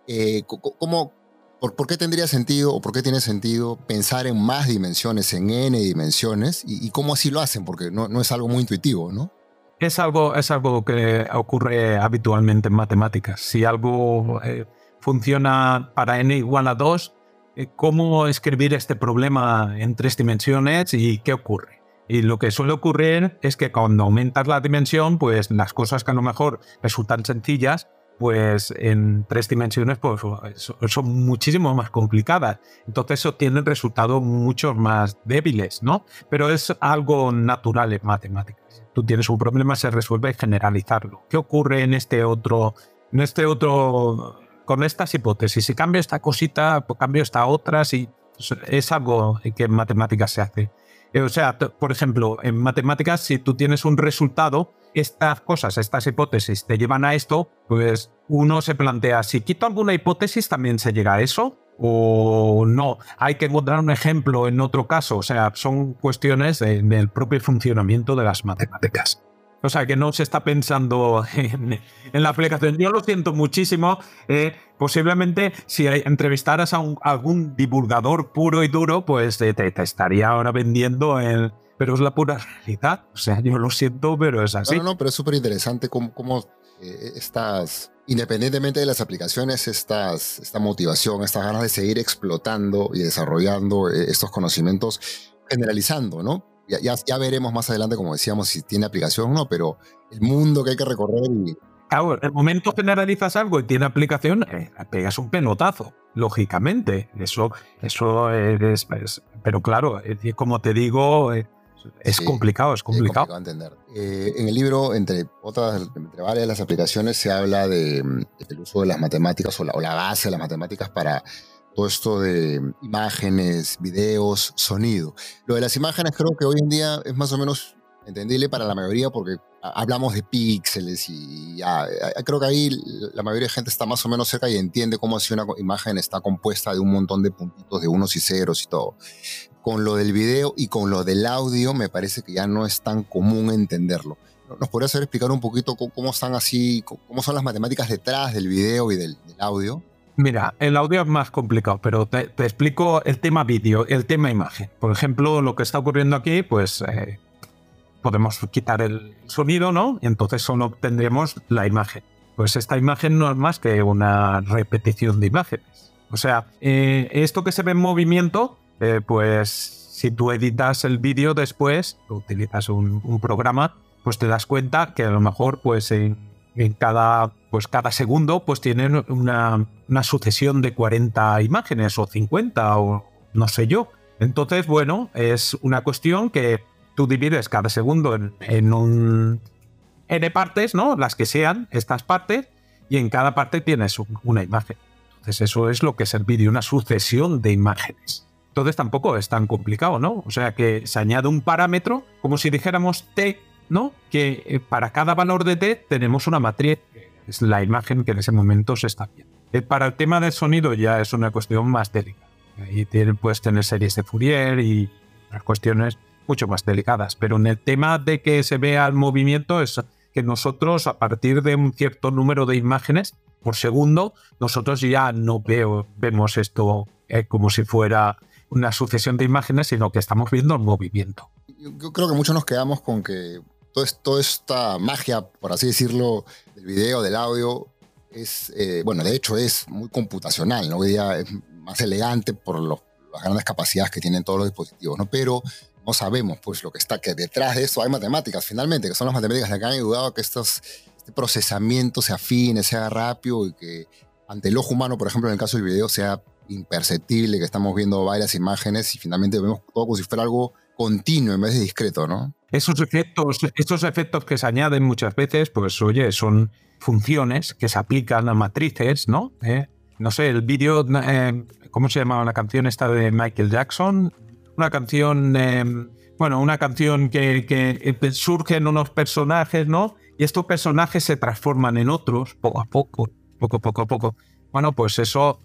Eh, ¿cómo, ¿Por, qué tendría sentido o por qué tiene sentido pensar en más dimensiones, en n dimensiones? ¿Y, cómo así lo hacen? Porque no, no, es algo muy intuitivo, ¿no? Es algo, es algo que ocurre habitualmente en matemáticas. Si algo eh, funciona para n igual a 2, eh, ¿cómo escribir este problema en tres dimensiones y qué ocurre? Y lo que suele ocurrir es que cuando aumentas la dimensión, pues las cosas que a lo mejor resultan sencillas pues en tres dimensiones pues, son muchísimo más complicadas. Entonces eso tiene resultados mucho más débiles, ¿no? Pero es algo natural en matemáticas. Tú tienes un problema, se resuelve generalizarlo. ¿Qué ocurre en este otro, en este otro, con estas hipótesis? Si cambio esta cosita, pues cambio esta otra, si es algo que en matemáticas se hace. Eh, o sea, por ejemplo, en matemáticas, si tú tienes un resultado, estas cosas, estas hipótesis te llevan a esto, pues uno se plantea, si quito alguna hipótesis, ¿también se llega a eso? O no, hay que encontrar un ejemplo en otro caso. O sea, son cuestiones del propio funcionamiento de las matemáticas. O sea, que no se está pensando en, la aplicación. Yo lo siento muchísimo. Eh, posiblemente si entrevistaras a, algún divulgador puro y duro, pues te, te estaría ahora vendiendo el pero es la pura realidad. O sea, yo lo siento, pero es así. No, no, pero es súper interesante cómo, cómo eh, independientemente de las aplicaciones, estas, esta motivación, estas ganas de seguir explotando y desarrollando eh, estos conocimientos, generalizando, ¿no? Ya, ya, ya, veremos más adelante, como decíamos, si tiene aplicación o no, pero el mundo que hay que recorrer y... En el momento generalizas algo y tiene aplicación, eh, pegas un pelotazo, lógicamente. Eso, eso es, Pero claro, como te digo, es complicado, es complicado. Es entender. Eh, en el libro, entre otras, entre varias de las aplicaciones, se habla de, mm, del uso de las matemáticas o la, o la, base de las matemáticas para todo esto de imágenes, videos, sonido. Lo de las imágenes creo que hoy en día es más o menos entendible para la mayoría porque hablamos de píxeles y ya, creo que ahí la mayoría de gente está más o menos cerca y entiende cómo si una imagen está compuesta de un montón de puntitos de unos y ceros y todo con lo del video y con lo del audio me parece que ya no es tan común entenderlo. ¿Nos podrías explicar un poquito cómo están así, cómo son las matemáticas detrás del video y del, audio? Mira, el audio es más complicado, pero te, explico el tema vídeo, el tema imagen. Por ejemplo, lo que está ocurriendo aquí, pues eh, podemos quitar el sonido, ¿no? Y entonces solo obtendremos la imagen. Pues esta imagen no es más que una repetición de imágenes. O sea, eh, esto que se ve en movimiento eh, pues si tú editas el vídeo después, utilizas un, programa, pues te das cuenta que a lo mejor pues en, cada, pues cada segundo pues tienen una, sucesión de 40 imágenes o 50 o no sé yo. Entonces, bueno, es una cuestión que tú divides cada segundo en, en un n partes, ¿no? Las que sean estas partes, y en cada parte tienes una imagen. Entonces, eso es lo que es el vídeo, una sucesión de imágenes. Entonces tampoco es tan complicado, ¿no? O sea que se añade un parámetro, como si dijéramos t, ¿no? Que eh, para cada valor de t tenemos una matriz, que es la imagen que en ese momento se está viendo. Eh, para el tema del sonido ya es una cuestión más delicada. Ahí puedes tener series de Fourier y las cuestiones mucho más delicadas. Pero en el tema de que se vea el movimiento es que nosotros a partir de un cierto número de imágenes por segundo, nosotros ya no vemos esto eh, como si fuera una sucesión de imágenes, sino que estamos viendo el movimiento. Yo creo que muchos nos quedamos con que toda esta magia, por así decirlo, del video, del audio, es, eh, bueno, de hecho es muy computacional, ¿no? Hoy día es más elegante por las grandes capacidades que tienen todos los dispositivos, ¿no? Pero no sabemos, pues, lo que está, que detrás de eso hay matemáticas, finalmente, que son las matemáticas que han ayudado a que este procesamiento se afine, sea rápido y que ante el ojo humano, por ejemplo, en el caso del video, sea imperceptible, que estamos viendo varias imágenes y finalmente vemos todo como si fuera algo continuo en vez de discreto, ¿no? Esos efectos, estos efectos que se añaden muchas veces, pues oye, son funciones que se aplican a matrices, ¿no? Eh, no sé, el vídeo, eh, ¿cómo se llamaba la canción esta de Michael Jackson? Una canción, eh, bueno, una canción que, que surgen unos personajes, ¿no? Y estos personajes se transforman en otros poco a poco, poco, poco a poco. Bueno, pues eso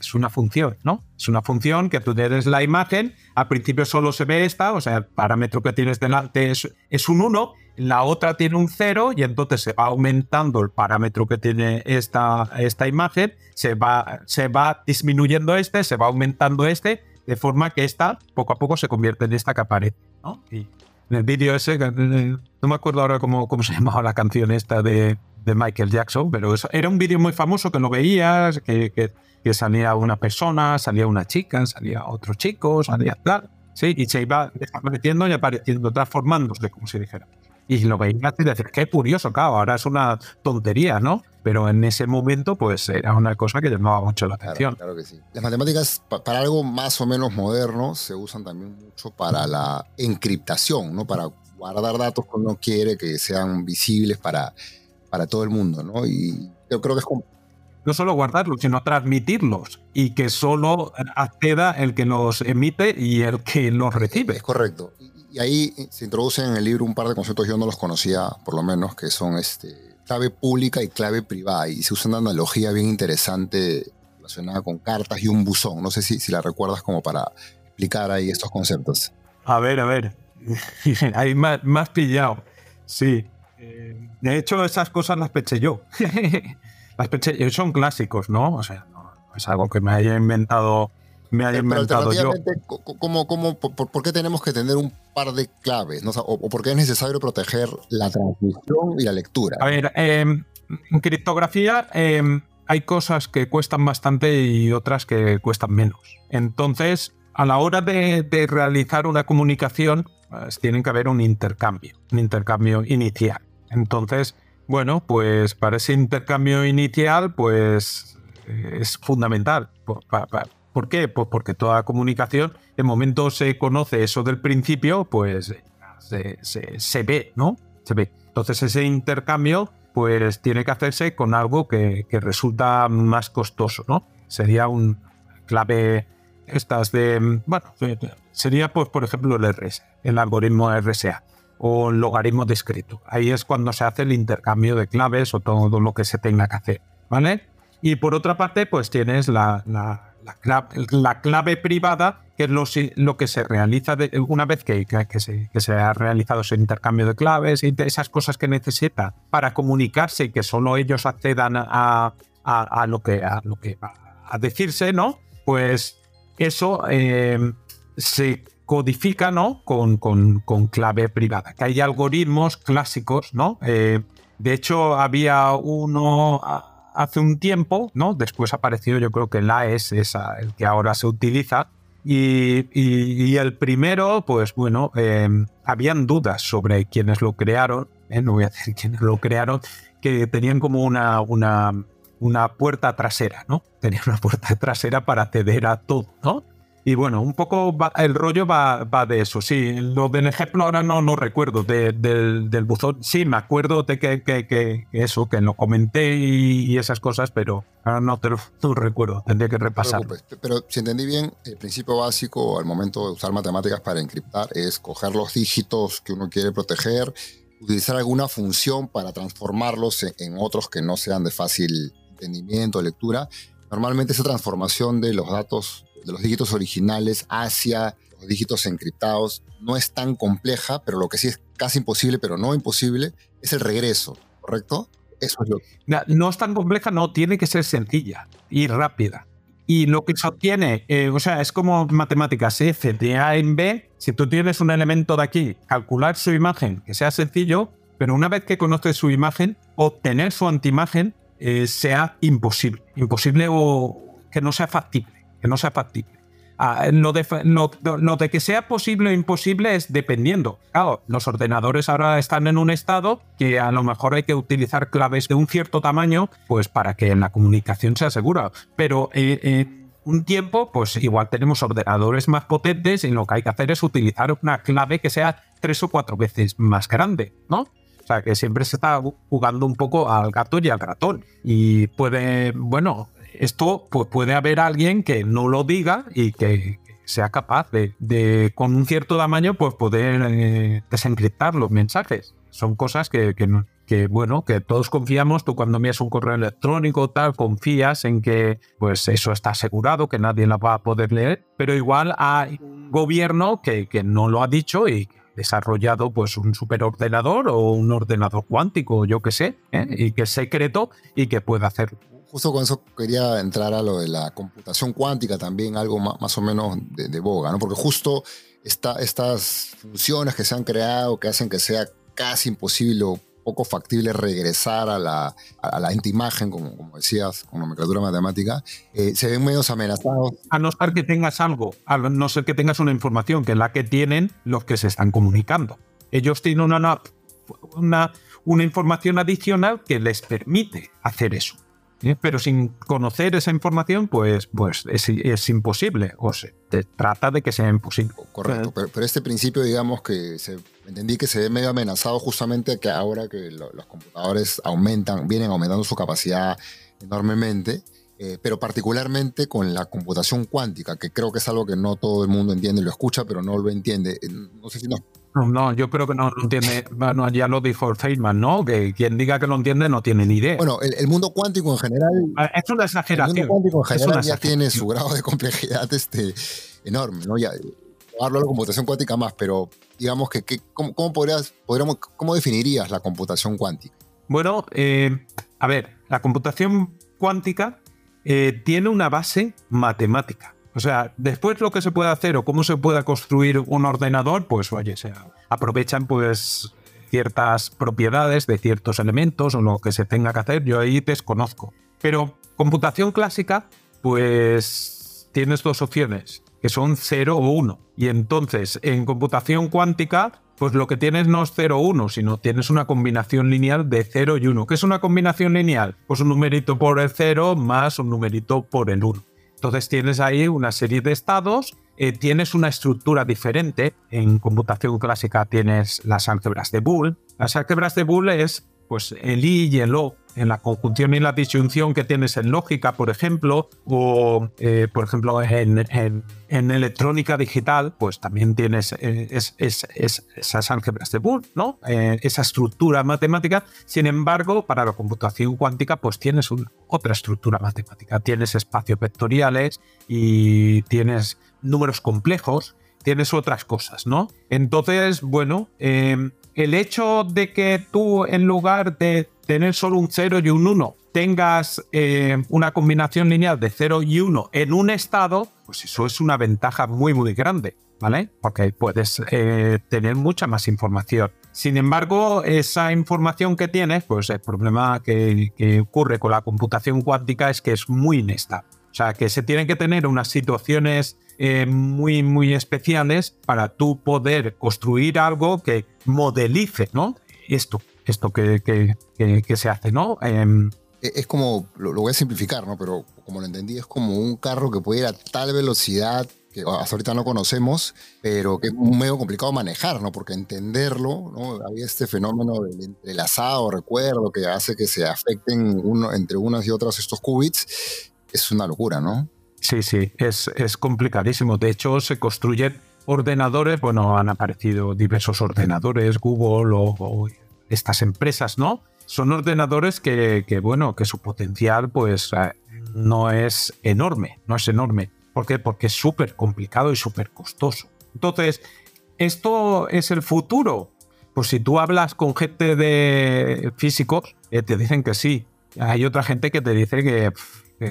es una función, ¿no? Es una función que tú tienes la imagen, al principio solo se ve esta, o sea, el parámetro que tienes delante es, un 1, la otra tiene un 0 y entonces se va aumentando el parámetro que tiene esta, esta imagen, se va, se va disminuyendo este, se va aumentando este, de forma que esta poco a poco se convierte en esta que aparece, ¿no? Y en el vídeo ese, no me acuerdo ahora cómo, cómo se llamaba la canción esta de, de Michael Jackson, pero eso, era un vídeo muy famoso que lo veías, que, que que salía una persona, salía una chica, salía otro chico, salía tal, ¿sí? y se iba desapareciendo y apareciendo, transformándose, como si dijera. Y lo veía y decir, qué curioso, claro, ahora es una tontería, ¿no? Pero en ese momento, pues era una cosa que llamaba mucho la atención. Claro, que sí. Las matemáticas, para algo más o menos moderno, se usan también mucho para la encriptación, ¿no? Para guardar datos que uno quiere que sean visibles para, para todo el mundo, ¿no? Y yo creo que es no solo guardarlos, sino transmitirlos y que solo acceda el que los emite y el que los recibe. Es correcto. Y ahí se introducen en el libro un par de conceptos, yo no los conocía por lo menos, que son este, clave pública y clave privada. Y se usa una analogía bien interesante relacionada con cartas y un buzón. No sé si, si la recuerdas como para explicar ahí estos conceptos. A ver, a ver. ahí más, más pillado. Sí. Eh, de hecho, esas cosas las peché yo. Las son clásicos, ¿no? O sea, no, es algo que me haya inventado, me haya inventado yo. ¿cómo, cómo, por, qué tenemos que tener un par de claves? O, por qué es necesario proteger la transmisión y la lectura? A ver, em, en criptografía em, hay cosas que cuestan bastante y otras que cuestan menos. Entonces, a la hora de, de realizar una comunicación, pues, tiene que haber un intercambio, un intercambio inicial. Entonces, bueno, pues para ese intercambio inicial, pues eh, es fundamental. ¿Por, qué? Pues porque toda comunicación, de momento se conoce eso del principio, pues se, ve, ¿no? Se ve. Entonces ese intercambio, pues tiene que hacerse con algo que, resulta más costoso, ¿no? Sería un clave estas de, bueno, sería pues por ejemplo el RS, el algoritmo RSA o logaritmo discreto. Ahí es cuando se hace el intercambio de claves o todo lo que se tenga que hacer, ¿vale? Y por otra parte, pues tienes la, la, clave, privada, que es lo, lo que se realiza una vez que, que, se, que, se, ha realizado ese intercambio de claves y de esas cosas que necesita para comunicarse y que solo ellos accedan a, a, lo que a lo que a, decirse, ¿no? Pues eso eh, se codifica ¿no? con, con, clave privada. Que hay algoritmos clásicos, ¿no? Eh, de hecho, había uno hace un tiempo, ¿no? Después apareció, yo creo que el AES es el que ahora se utiliza. Y, el primero, pues bueno, eh, habían dudas sobre quiénes lo crearon, ¿eh? no voy a decir quiénes lo crearon, que tenían como una, una, una puerta trasera, ¿no? Tenían una puerta trasera para acceder a todo, ¿no? Y bueno, un poco el rollo va, de eso, sí. Lo del ejemplo ahora no, no recuerdo del, buzón. Sí, me acuerdo de que, que, eso, que lo comenté y, esas cosas, pero ahora no te lo recuerdo, tendría que repasar. pero si entendí bien, el principio básico al momento de usar matemáticas para encriptar es coger los dígitos que uno quiere proteger, utilizar alguna función para transformarlos en, en otros que no sean de fácil entendimiento, lectura. Normalmente esa transformación de los datos de los dígitos originales hacia los dígitos encriptados no es tan compleja, pero lo que sí es casi imposible, pero no imposible, es el regreso, ¿correcto? Eso es lo No es tan compleja, no, tiene que ser sencilla y rápida. Y lo que se obtiene, eh, o sea, es como matemáticas F de A en B. Si tú tienes un elemento de aquí, calcular su imagen, que sea sencillo, pero una vez que conoces su imagen, obtener su antimagen eh, sea imposible. Imposible o que no sea factible que no sea factible. Ah, lo, de, de, que sea posible o imposible es dependiendo. Claro, los ordenadores ahora están en un estado que a lo mejor hay que utilizar claves de un cierto tamaño, pues para que la comunicación sea segura. Pero eh, eh, un tiempo, pues igual tenemos ordenadores más potentes y lo que hay que hacer es utilizar una clave que sea tres o cuatro veces más grande, ¿no? O sea, que siempre se está jugando un poco al gato y al ratón. Y puede, bueno, esto pues puede haber alguien que no lo diga y que, sea capaz de, con un cierto tamaño, pues poder eh, desencriptar los mensajes. Son cosas que, bueno, que todos confiamos. Tú cuando envías un correo electrónico, tal, confías en que pues eso está asegurado, que nadie lo va a poder leer. Pero igual hay un gobierno que, que no lo ha dicho y desarrollado pues un superordenador o un ordenador cuántico, yo que sé, ¿eh? y que es secreto y que puede hacerlo justo con eso quería entrar a lo de la computación cuántica también, algo más, o menos de, boga, ¿no? Porque justo estas funciones que se han creado que hacen que sea casi imposible o poco factible regresar a la, a la imagen, como, como decías, con nomenclatura matemática, eh, se ven medios amenazados. A no ser que tengas algo, a no ser que tengas una información que es la que tienen los que se están comunicando. Ellos tienen una, una, una información adicional que les permite hacer eso. ¿Eh? Pero sin conocer esa información, pues, pues es, imposible. O se trata de que sea imposible. Correcto. Pero, este principio, digamos que se, entendí que se ve medio amenazado justamente que ahora que los computadores aumentan, vienen aumentando su capacidad enormemente. Eh, pero particularmente con la computación cuántica, que creo que es algo que no todo el mundo entiende y lo escucha, pero no lo entiende. Eh, no sé si nos no, yo creo que no lo entiende. Bueno, ya lo dijo Feynman, ¿no? Que quien diga que lo entiende no tiene ni idea. Bueno, el, mundo cuántico en general. Ah, es una exageración. El mundo cuántico en general ya tiene su grado de complejidad este, enorme, ¿no? Ya, hablo de la computación cuántica más, pero digamos que, ¿cómo, podrías, podríamos, ¿cómo definirías la computación cuántica? Bueno, eh, a ver, la computación cuántica eh, tiene una base matemática. O sea, después lo que se puede hacer o cómo se puede construir un ordenador, pues oye, se aprovechan pues ciertas propiedades de ciertos elementos o lo que se tenga que hacer, yo ahí desconozco. Pero computación clásica, pues tienes dos opciones, que son 0 o 1. Y entonces, en computación cuántica, pues lo que tienes no es 0 o 1, sino tienes una combinación lineal de 0 y 1. ¿Qué es una combinación lineal? Pues un numerito por el 0 más un numerito por el 1. Entonces tienes ahí una serie de estados, eh, tienes una estructura diferente. En computación clásica tienes las álgebras de Boole. Las álgebras de Boole es pues el i y el o en la conjunción y la disyunción que tienes en lógica, por ejemplo, o eh, por ejemplo en, electrónica digital, pues también tienes esas álgebras de Boole, ¿no? Eh, esa estructura matemática. Sin embargo, para la computación cuántica, pues tienes otra estructura matemática. Tienes espacios vectoriales y tienes números complejos, tienes otras cosas, ¿no? Entonces, bueno, el hecho de que tú en lugar de tener solo un 0 y un 1 tengas eh, una combinación lineal de 0 y 1 en un estado, pues eso es una ventaja muy muy grande, ¿vale? Porque puedes eh, tener mucha más información. Sin embargo, esa información que tienes, pues el problema que, que ocurre con la computación cuántica es que es muy inestable. O sea, que se tienen que tener unas situaciones eh, muy, muy especiales para tú poder construir algo que modelice, ¿no? Esto, esto que, que, se hace, ¿no? Em, e, es como, lo, voy a simplificar, ¿no? Pero como lo entendí, es como un carro que puede ir a tal velocidad que hasta ahorita no conocemos, pero que es medio complicado manejar, ¿no? Porque entenderlo, ¿no? Hay este fenómeno del entrelazado, recuerdo, que hace que se afecten uno, entre unas y otras estos qubits, es una locura, ¿no? Sí, sí, es, es complicadísimo. De hecho, se construyen ordenadores, bueno, han aparecido diversos ordenadores, Google o, estas empresas, ¿no? Son ordenadores que, que, bueno, que su potencial, pues, eh, no es enorme, no es enorme. ¿Por qué? Porque es súper complicado y súper costoso. Entonces, ¿esto es el futuro? Pues si tú hablas con gente de físicos, eh, te dicen que sí. Hay otra gente que te dice que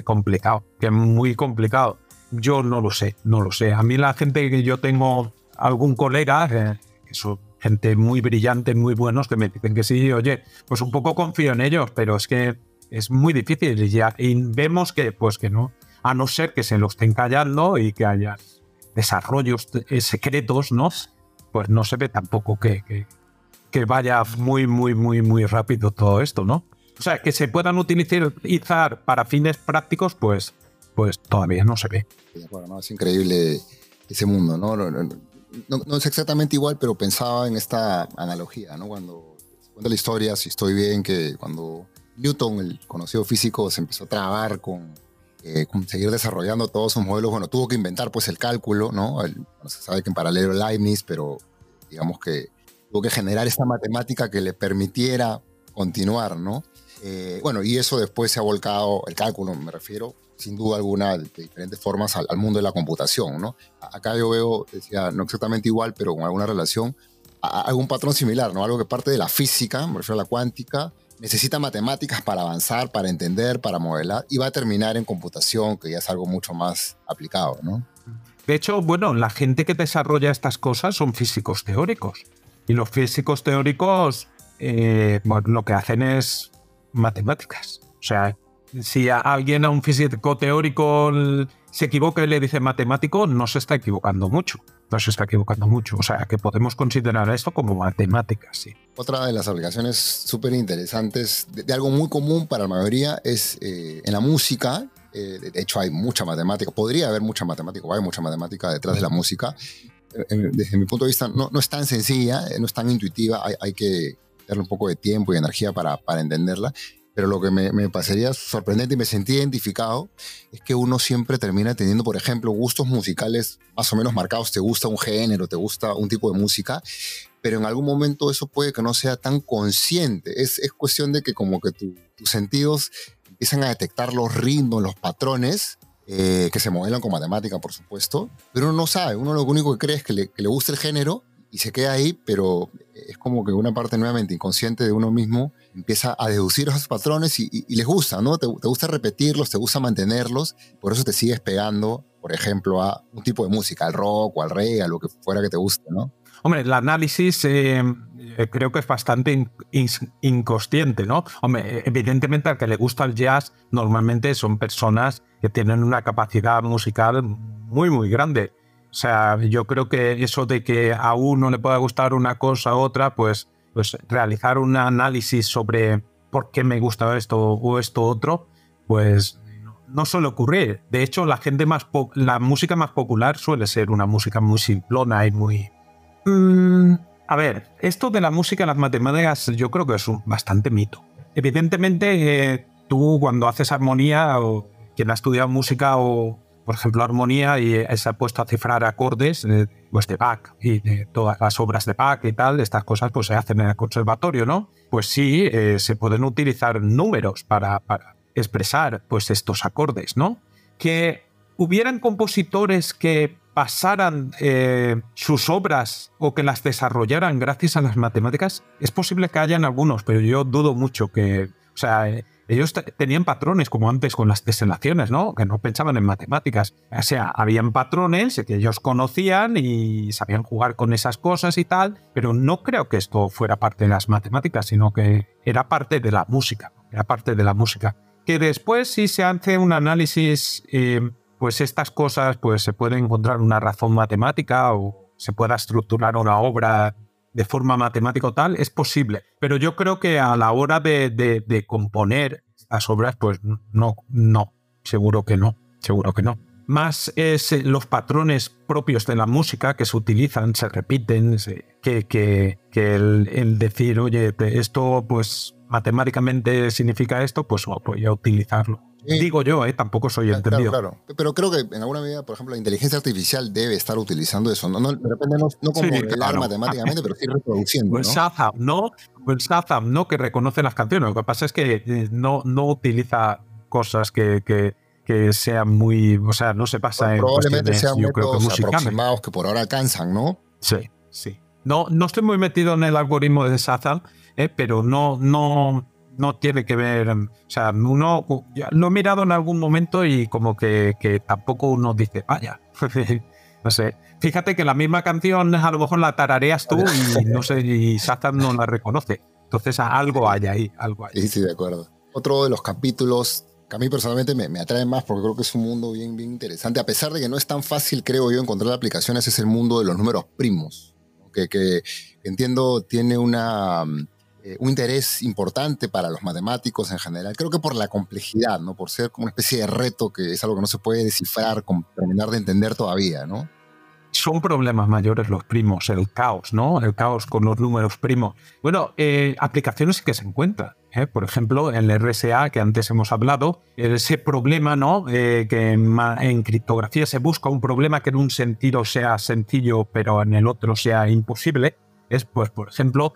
complicado, que es muy complicado. Yo no lo sé, no lo sé. A mí la gente que yo tengo, algún colega, eh, que son gente muy brillante, muy buenos, que me dicen que sí, oye, pues un poco confío en ellos, pero es que es muy difícil y, ya, y vemos que, pues que no, a no ser que se lo estén callando y que haya desarrollos eh, secretos, ¿no? Pues no se ve tampoco que, que, que vaya muy, muy, muy, muy rápido todo esto, ¿no? O sea, que se puedan utilizar para fines prácticos, pues, pues todavía no se ve. Bueno, es increíble ese mundo, ¿no? No, es exactamente igual, pero pensaba en esta analogía, ¿no? Cuando se cuenta la historia, si estoy bien, que cuando Newton, el conocido físico, se empezó a trabar con, eh, seguir desarrollando todos sus modelos, bueno, tuvo que inventar pues el cálculo, ¿no? se sabe que en paralelo Leibniz, pero digamos que tuvo que generar esta matemática que le permitiera continuar, ¿no? Eh, bueno, y eso después se ha volcado, el cálculo me refiero, sin duda alguna, de, diferentes formas al, mundo de la computación, ¿no? Acá yo veo, decía, no exactamente igual, pero con alguna relación, algún patrón similar, ¿no? Algo que parte de la física, me refiero a la cuántica, necesita matemáticas para avanzar, para entender, para modelar, y va a terminar en computación, que ya es algo mucho más aplicado, ¿no? De hecho, bueno, la gente que desarrolla estas cosas son físicos teóricos. Y los físicos teóricos eh, lo que hacen es matemáticas. O sea, si a alguien, a un físico teórico, se equivoca y le dice matemático, no se está equivocando mucho. No se está equivocando mucho. O sea, que podemos considerar esto como matemáticas, sí. Otra de las aplicaciones súper interesantes de, algo muy común para la mayoría es eh, en la música. Eh, de hecho, hay mucha matemática. Podría haber mucha matemática, o hay mucha matemática detrás de la música. Eh, desde mi punto de vista, no, no es tan sencilla, no es tan intuitiva. Hay, hay que un poco de tiempo y energía para, para entenderla. Pero lo que me, me pasaría sorprendente y me sentí identificado es que uno siempre termina teniendo, por ejemplo, gustos musicales más o menos marcados. Te gusta un género, te gusta un tipo de música, pero en algún momento eso puede que no sea tan consciente. Es, es cuestión de que como que tus sentidos empiezan a detectar los ritmos, los patrones, eh, que se modelan con matemática, por supuesto, pero uno no sabe. Uno lo único que cree es que le, que le gusta el género y se queda ahí, pero es como que una parte nuevamente inconsciente de uno mismo empieza a deducir esos patrones y, les gusta, ¿no? Te, gusta repetirlos, te gusta mantenerlos, por eso te sigues pegando, por ejemplo, a un tipo de música, al rock o al reggae, a lo que fuera que te guste, ¿no? Hombre, el análisis eh, eh, creo que es bastante inconsciente, ¿no? Hombre, evidentemente al que le gusta el jazz normalmente son personas que tienen una capacidad musical muy, muy grande o sea, yo creo que eso de que a uno le pueda gustar una cosa u otra, pues, pues realizar un análisis sobre por qué me gusta esto o esto otro, pues no suele ocurrir. De hecho, la gente más la música más popular suele ser una música muy simplona y muy. Mm, a ver, esto de la música las matemáticas yo creo que es un bastante mito. Evidentemente, eh, tú cuando haces armonía o quien ha estudiado música o por ejemplo, armonía y eh, se ha puesto a cifrar acordes pues de Bach y de todas las obras de Bach y tal, estas cosas pues se hacen en el conservatorio, ¿no? Pues sí, eh, se pueden utilizar números para, para, expresar pues estos acordes, ¿no? Que hubieran compositores que pasaran eh, sus obras o que las desarrollaran gracias a las matemáticas, es posible que hayan algunos, pero yo dudo mucho que, o sea, ellos tenían patrones como antes con las teselaciones, ¿no? Que no pensaban en matemáticas. O sea, habían patrones que ellos conocían y sabían jugar con esas cosas y tal, pero no creo que esto fuera parte de las matemáticas, sino que era parte de la música, era parte de la música. Que después si se hace un análisis, eh, pues estas cosas, pues se puede encontrar una razón matemática o se pueda estructurar una obra de forma matemática o tal, es posible. Pero yo creo que a la hora de, componer las obras, pues no, no, seguro que no, seguro que no. Más es eh, los patrones propios de la música que se utilizan, se repiten, que, que, que el, decir, oye, esto pues matemáticamente significa esto, pues voy a utilizarlo. Digo yo, ¿eh? tampoco soy entendido. Claro, claro. Pero creo que en alguna medida, por ejemplo, la inteligencia artificial debe estar utilizando eso. No, no de repente no, no como sí, matemáticamente, pero sí reproduciendo. Pues Shazam, ¿no? Pues Shazam, ¿no? Que reconoce las canciones. Lo que pasa es que eh, no, no utiliza cosas que, que, que sean muy. O sea, no se pasa pues en. Probablemente sean yo creo que aproximados que por ahora alcanzan, ¿no? Sí, sí. No, no estoy muy metido en el algoritmo de Shazam, eh, pero no, no, no tiene que ver, o sea, uno lo he mirado en algún momento y como que, tampoco uno dice, vaya, no sé. Fíjate que la misma canción a lo mejor la tarareas tú y no sé, y Satan no la reconoce. Entonces algo hay ahí, algo hay. Sí, sí, de acuerdo. Otro de los capítulos que a mí personalmente me, me, atrae más porque creo que es un mundo bien, bien interesante. A pesar de que no es tan fácil, creo yo, encontrar aplicaciones, es el mundo de los números primos, que, que entiendo tiene una, eh, un interés importante para los matemáticos en general. Creo que por la complejidad, ¿no? Por ser como una especie de reto que es algo que no se puede descifrar, terminar de entender todavía, ¿no? son problemas mayores los primos, el caos, ¿no? El caos con los números primos. Bueno, eh, aplicaciones que se encuentran. ¿eh? Por ejemplo, en el RSA que antes hemos hablado, ese problema, ¿no? Eh, que en, criptografía se busca un problema que en un sentido sea sencillo, pero en el otro sea imposible. Es, pues, por ejemplo,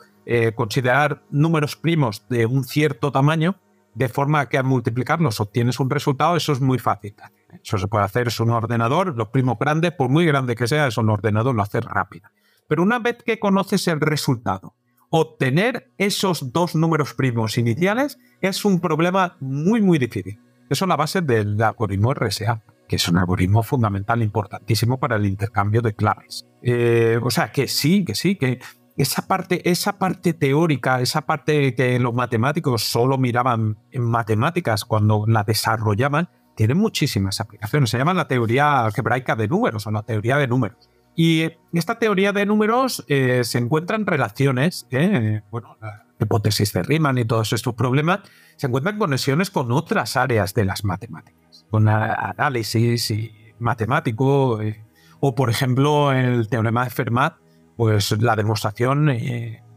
considerar números primos de un cierto tamaño de forma que al multiplicarlos obtienes un resultado, eso es muy fácil. Eso se puede hacer, es un ordenador, los primos grandes, por muy grande que sea, es un ordenador, lo hace rápido. Pero una vez que conoces el resultado, obtener esos dos números primos iniciales es un problema muy, muy difícil. Eso es la base del algoritmo RSA, que es un algoritmo fundamental, importantísimo para el intercambio de claves. Eh, o sea, que sí, que sí, que esa parte, esa parte teórica, esa parte que los matemáticos solo miraban en matemáticas cuando la desarrollaban, tiene muchísimas aplicaciones. Se llama la teoría algebraica de números o la teoría de números. Y esta teoría de números eh, se encuentran relaciones, eh, bueno, la hipótesis de Riemann y todos estos problemas, se encuentran conexiones con otras áreas de las matemáticas, con análisis y matemático, eh, o por ejemplo el teorema de Fermat, pues la demostración,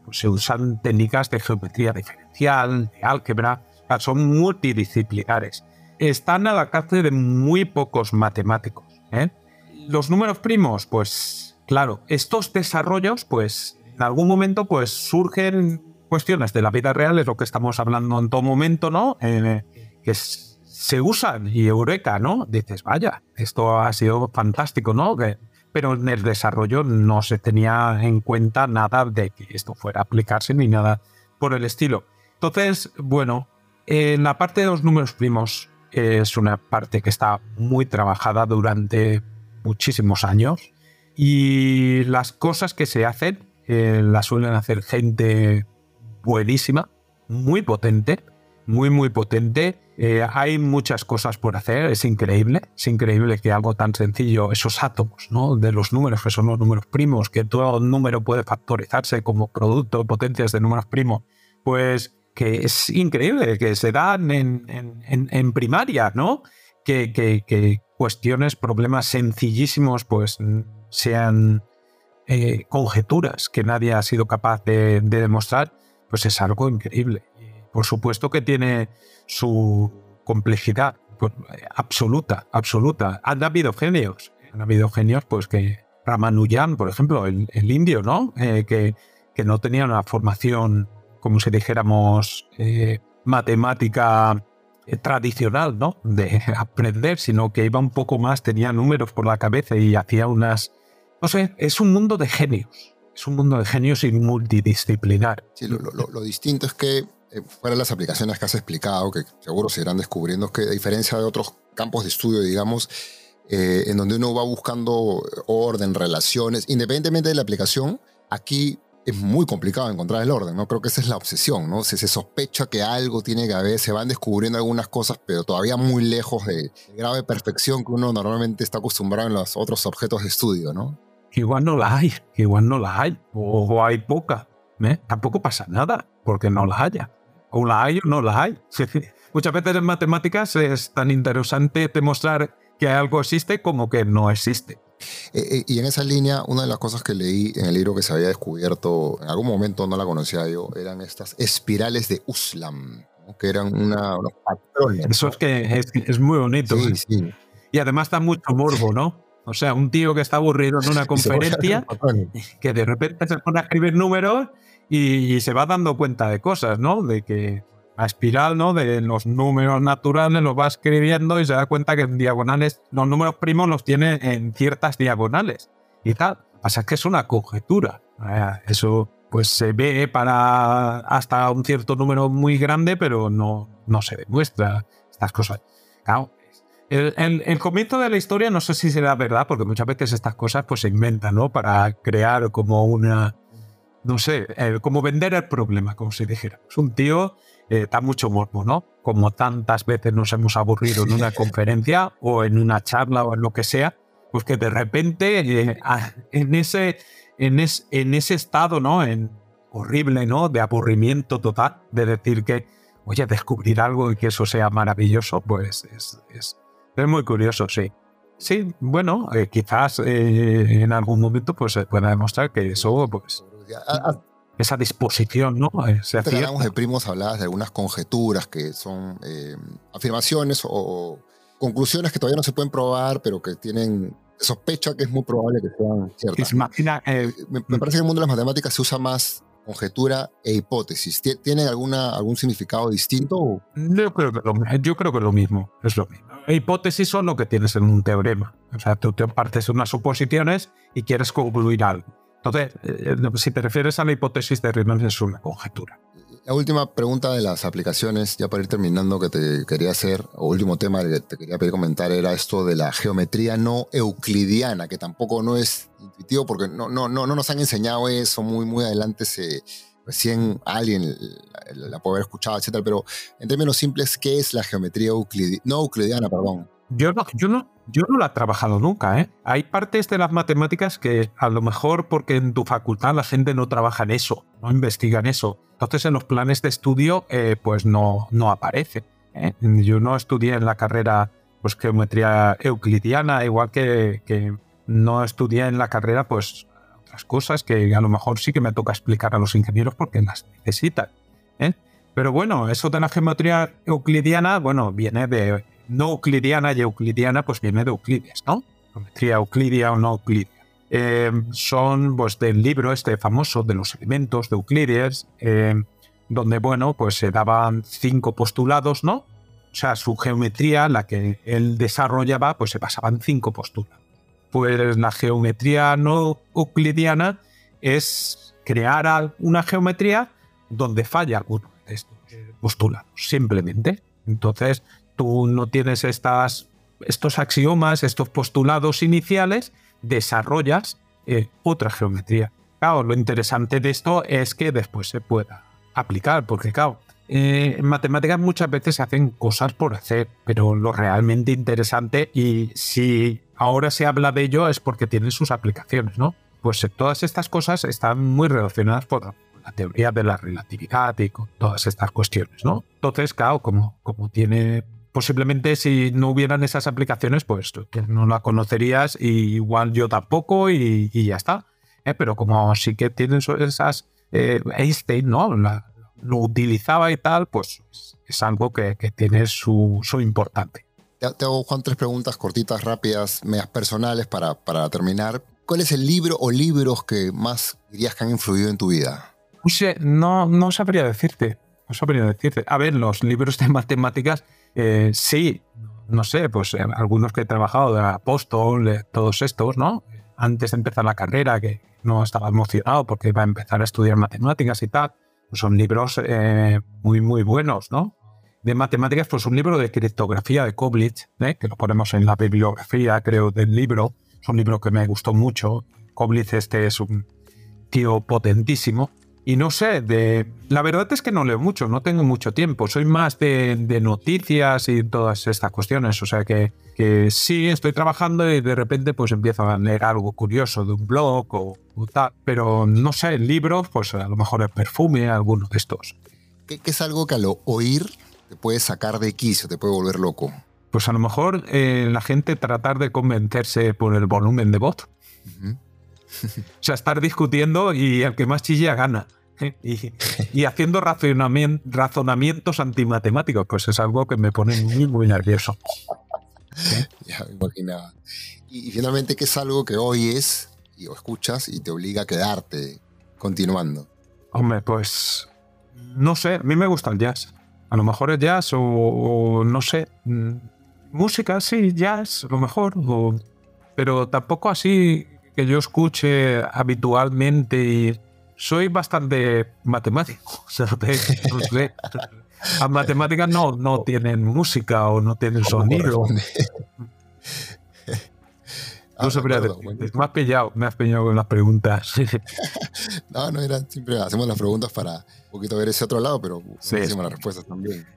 pues se usan técnicas de geometría diferencial, de álgebra, son multidisciplinares están al alcance de muy pocos matemáticos. ¿eh? Los números primos, pues claro, estos desarrollos, pues en algún momento, pues surgen cuestiones de la vida real, es lo que estamos hablando en todo momento, ¿no? Eh, que se usan y eureka, ¿no? Dices, vaya, esto ha sido fantástico, ¿no? Pero en el desarrollo no se tenía en cuenta nada de que esto fuera a aplicarse ni nada por el estilo. Entonces, bueno, en la parte de los números primos, es una parte que está muy trabajada durante muchísimos años y las cosas que se hacen eh, las suelen hacer gente buenísima, muy potente, muy muy potente. Eh, hay muchas cosas por hacer, es increíble, es increíble que algo tan sencillo, esos átomos ¿no? de los números, que son los números primos, que todo número puede factorizarse como producto de potencias de números primos, pues que es increíble, que se dan en, primaria, ¿no? Que, cuestiones, problemas sencillísimos, pues sean eh, conjeturas que nadie ha sido capaz de, demostrar, pues es algo increíble. Por supuesto que tiene su complejidad pues, absoluta, absoluta. Han habido genios, han habido genios, pues que Ramanujan, por ejemplo, el, indio, ¿no? Eh, que, que no tenía una formación como si dijéramos, eh, matemática eh, tradicional, ¿no? De aprender, sino que iba un poco más, tenía números por la cabeza y hacía unas... No sé, es un mundo de genios. Es un mundo de genios y multidisciplinar. Sí, lo, distinto es que, eh, fuera de las aplicaciones que has explicado, que seguro se irán descubriendo, que a diferencia de otros campos de estudio, digamos, en donde uno va buscando orden, relaciones, independientemente de la aplicación, aquí es muy complicado encontrar el orden, ¿no? Creo que esa es la obsesión, ¿no? Se, se, sospecha que algo tiene que haber, se van descubriendo algunas cosas, pero todavía muy lejos de, grave perfección que uno normalmente está acostumbrado en los otros objetos de estudio, ¿no? Igual no la hay, igual no la hay, o, hay poca, ¿eh? Tampoco pasa nada porque no la haya. O la hay o no la hay. Muchas veces en matemáticas es tan interesante demostrar que algo existe como que no existe. Eh, eh, y en esa línea, una de las cosas que leí en el libro que se había descubierto, en algún momento no la conocía yo, eran estas espirales de Uslam, que eran una, unos patrones. Eso es que es, muy bonito. Sí, sí. Y además da mucho morbo, ¿no? O sea, un tío que está aburrido en una conferencia, que de repente se pone a escribir números y se va dando cuenta de cosas, ¿no? De que la espiral ¿no? de los números naturales, los va escribiendo y se da cuenta que en diagonales, los números primos los tiene en ciertas diagonales. Y tal. Pasa que es una conjetura. Eso pues se ve para hasta un cierto número muy grande, pero no, no se demuestra estas cosas. Claro, el, el, comienzo de la historia no sé si será verdad, porque muchas veces estas cosas pues se inventan, ¿no? Para crear como una, no sé, eh, como vender el problema, como si dijera. Es un tío, eh, da mucho morbo, ¿no? Como tantas veces nos hemos aburrido en una conferencia o en una charla o en lo que sea, pues que de repente eh, en, ese, en, en ese estado, ¿no? En, horrible, ¿no? De aburrimiento total, de decir que, oye, descubrir algo y que eso sea maravilloso, pues es, es, es muy curioso, sí. Sí, bueno, eh, quizás eh, en algún momento pues se pueda demostrar que eso, pues, esa disposición, ¿no? Eh, se hablamos de primos, hablabas de algunas conjeturas que son afirmaciones o conclusiones que todavía no se pueden probar, pero que tienen sospecha que es muy probable que sean ciertas. me, me, parece que en el mundo de las matemáticas se usa más conjetura e hipótesis. ¿Tienen alguna, algún significado distinto? Yo creo, que lo, yo creo que lo mismo, es lo mismo. Hipótesis son lo que tienes en un teorema. O sea, tú te partes unas suposiciones y quieres concluir algo. Entonces, eh, si te refieres a la hipótesis de Riemann, es una conjetura. La última pregunta de las aplicaciones, ya para ir terminando, que te quería hacer, o último tema que te quería pedir comentar, era esto de la geometría no euclidiana, que tampoco no es intuitivo porque no, no, no, no nos han enseñado eso, muy, muy adelante se, recién alguien la, puede haber escuchado, etcétera, pero en términos simples, ¿qué es la geometría? No euclidiana, perdón. Yo no, yo, no, yo no la he trabajado nunca. ¿eh? Hay partes de las matemáticas que a lo mejor porque en tu facultad la gente no trabaja en eso, no investiga en eso. Entonces en los planes de estudio eh, pues no, no aparece. ¿eh? Yo no estudié en la carrera pues, geometría euclidiana, igual que, que no estudié en la carrera pues otras cosas que a lo mejor sí que me toca explicar a los ingenieros porque las necesitan. ¿eh? Pero bueno, eso de la geometría euclidiana, bueno, viene de no euclidiana y euclidiana, pues viene de Euclides, ¿no? Geometría euclidia o no euclidia. Eh, son pues del libro este famoso de los elementos de Euclides, eh, donde, bueno, pues se daban cinco postulados, ¿no? O sea, su geometría, la que él desarrollaba, pues se basaban cinco postulados. Pues la geometría no euclidiana es crear una geometría donde falla alguno de estos postulados, simplemente. Entonces, tú no tienes estas, estos axiomas, estos postulados iniciales, desarrollas eh, otra geometría. Claro, lo interesante de esto es que después se pueda aplicar, porque claro, eh, en matemáticas muchas veces se hacen cosas por hacer, pero lo realmente interesante, y si ahora se habla de ello, es porque tienen sus aplicaciones, ¿no? Pues eh, todas estas cosas están muy relacionadas por la teoría de la relatividad y con todas estas cuestiones, ¿no? Entonces, claro, como, como tiene posiblemente si no hubieran esas aplicaciones, pues no la conocerías y igual yo tampoco y, ya está. ¿eh? Pero como sí que tienen esas, eh, Einstein ¿no? lo utilizaba y tal, pues es algo que, tiene su, su importante. Te, hago, Juan, tres preguntas cortitas, rápidas, medias personales para, para terminar. ¿Cuál es el libro o libros que más dirías que han influido en tu vida? No, no sabría decirte. No sabría decirte. A ver, los libros de matemáticas eh, sí, no sé, pues eh, algunos que he trabajado de Apóstol, todos estos, ¿no? Antes de empezar la carrera, que no estaba emocionado porque iba a empezar a estudiar matemáticas y tal, pues son libros eh, muy, muy buenos, ¿no? De matemáticas, pues un libro de criptografía de Koblitz, que lo ponemos en la bibliografía, creo, del libro. Es un libro que me gustó mucho. Koblitz este es un tío potentísimo. Y no sé, de, la verdad es que no leo mucho, no tengo mucho tiempo. Soy más de, noticias y todas estas cuestiones. O sea que, que, sí, estoy trabajando y de repente pues empiezo a leer algo curioso de un blog o, tal. Pero no sé, libros, pues a lo mejor el perfume, alguno de estos. ¿Qué, es algo que al oír te puede sacar de quicio, te puede volver loco? Pues a lo mejor eh, la gente tratar de convencerse por el volumen de voz. o sea, estar discutiendo y el que más chilla gana. Y, haciendo razonamientos antimatemáticos, pues es algo que me pone muy, muy nervioso. Ya me imaginaba. Y, finalmente, ¿qué es algo que oyes y o escuchas y te obliga a quedarte continuando? Hombre, pues no sé, a mí me gusta el jazz. A lo mejor es jazz o, no sé, mm, música, sí, jazz, a lo mejor, pero tampoco así que yo escuche habitualmente y soy bastante matemático. Las matemáticas no, no tienen música o no tienen sonido. Ah, no sabría de buenísimo. Me has pillado, me has pillado con las preguntas. No, no era, siempre hacemos las preguntas para un poquito ver ese otro lado, pero Sí. buenísimas las respuestas también.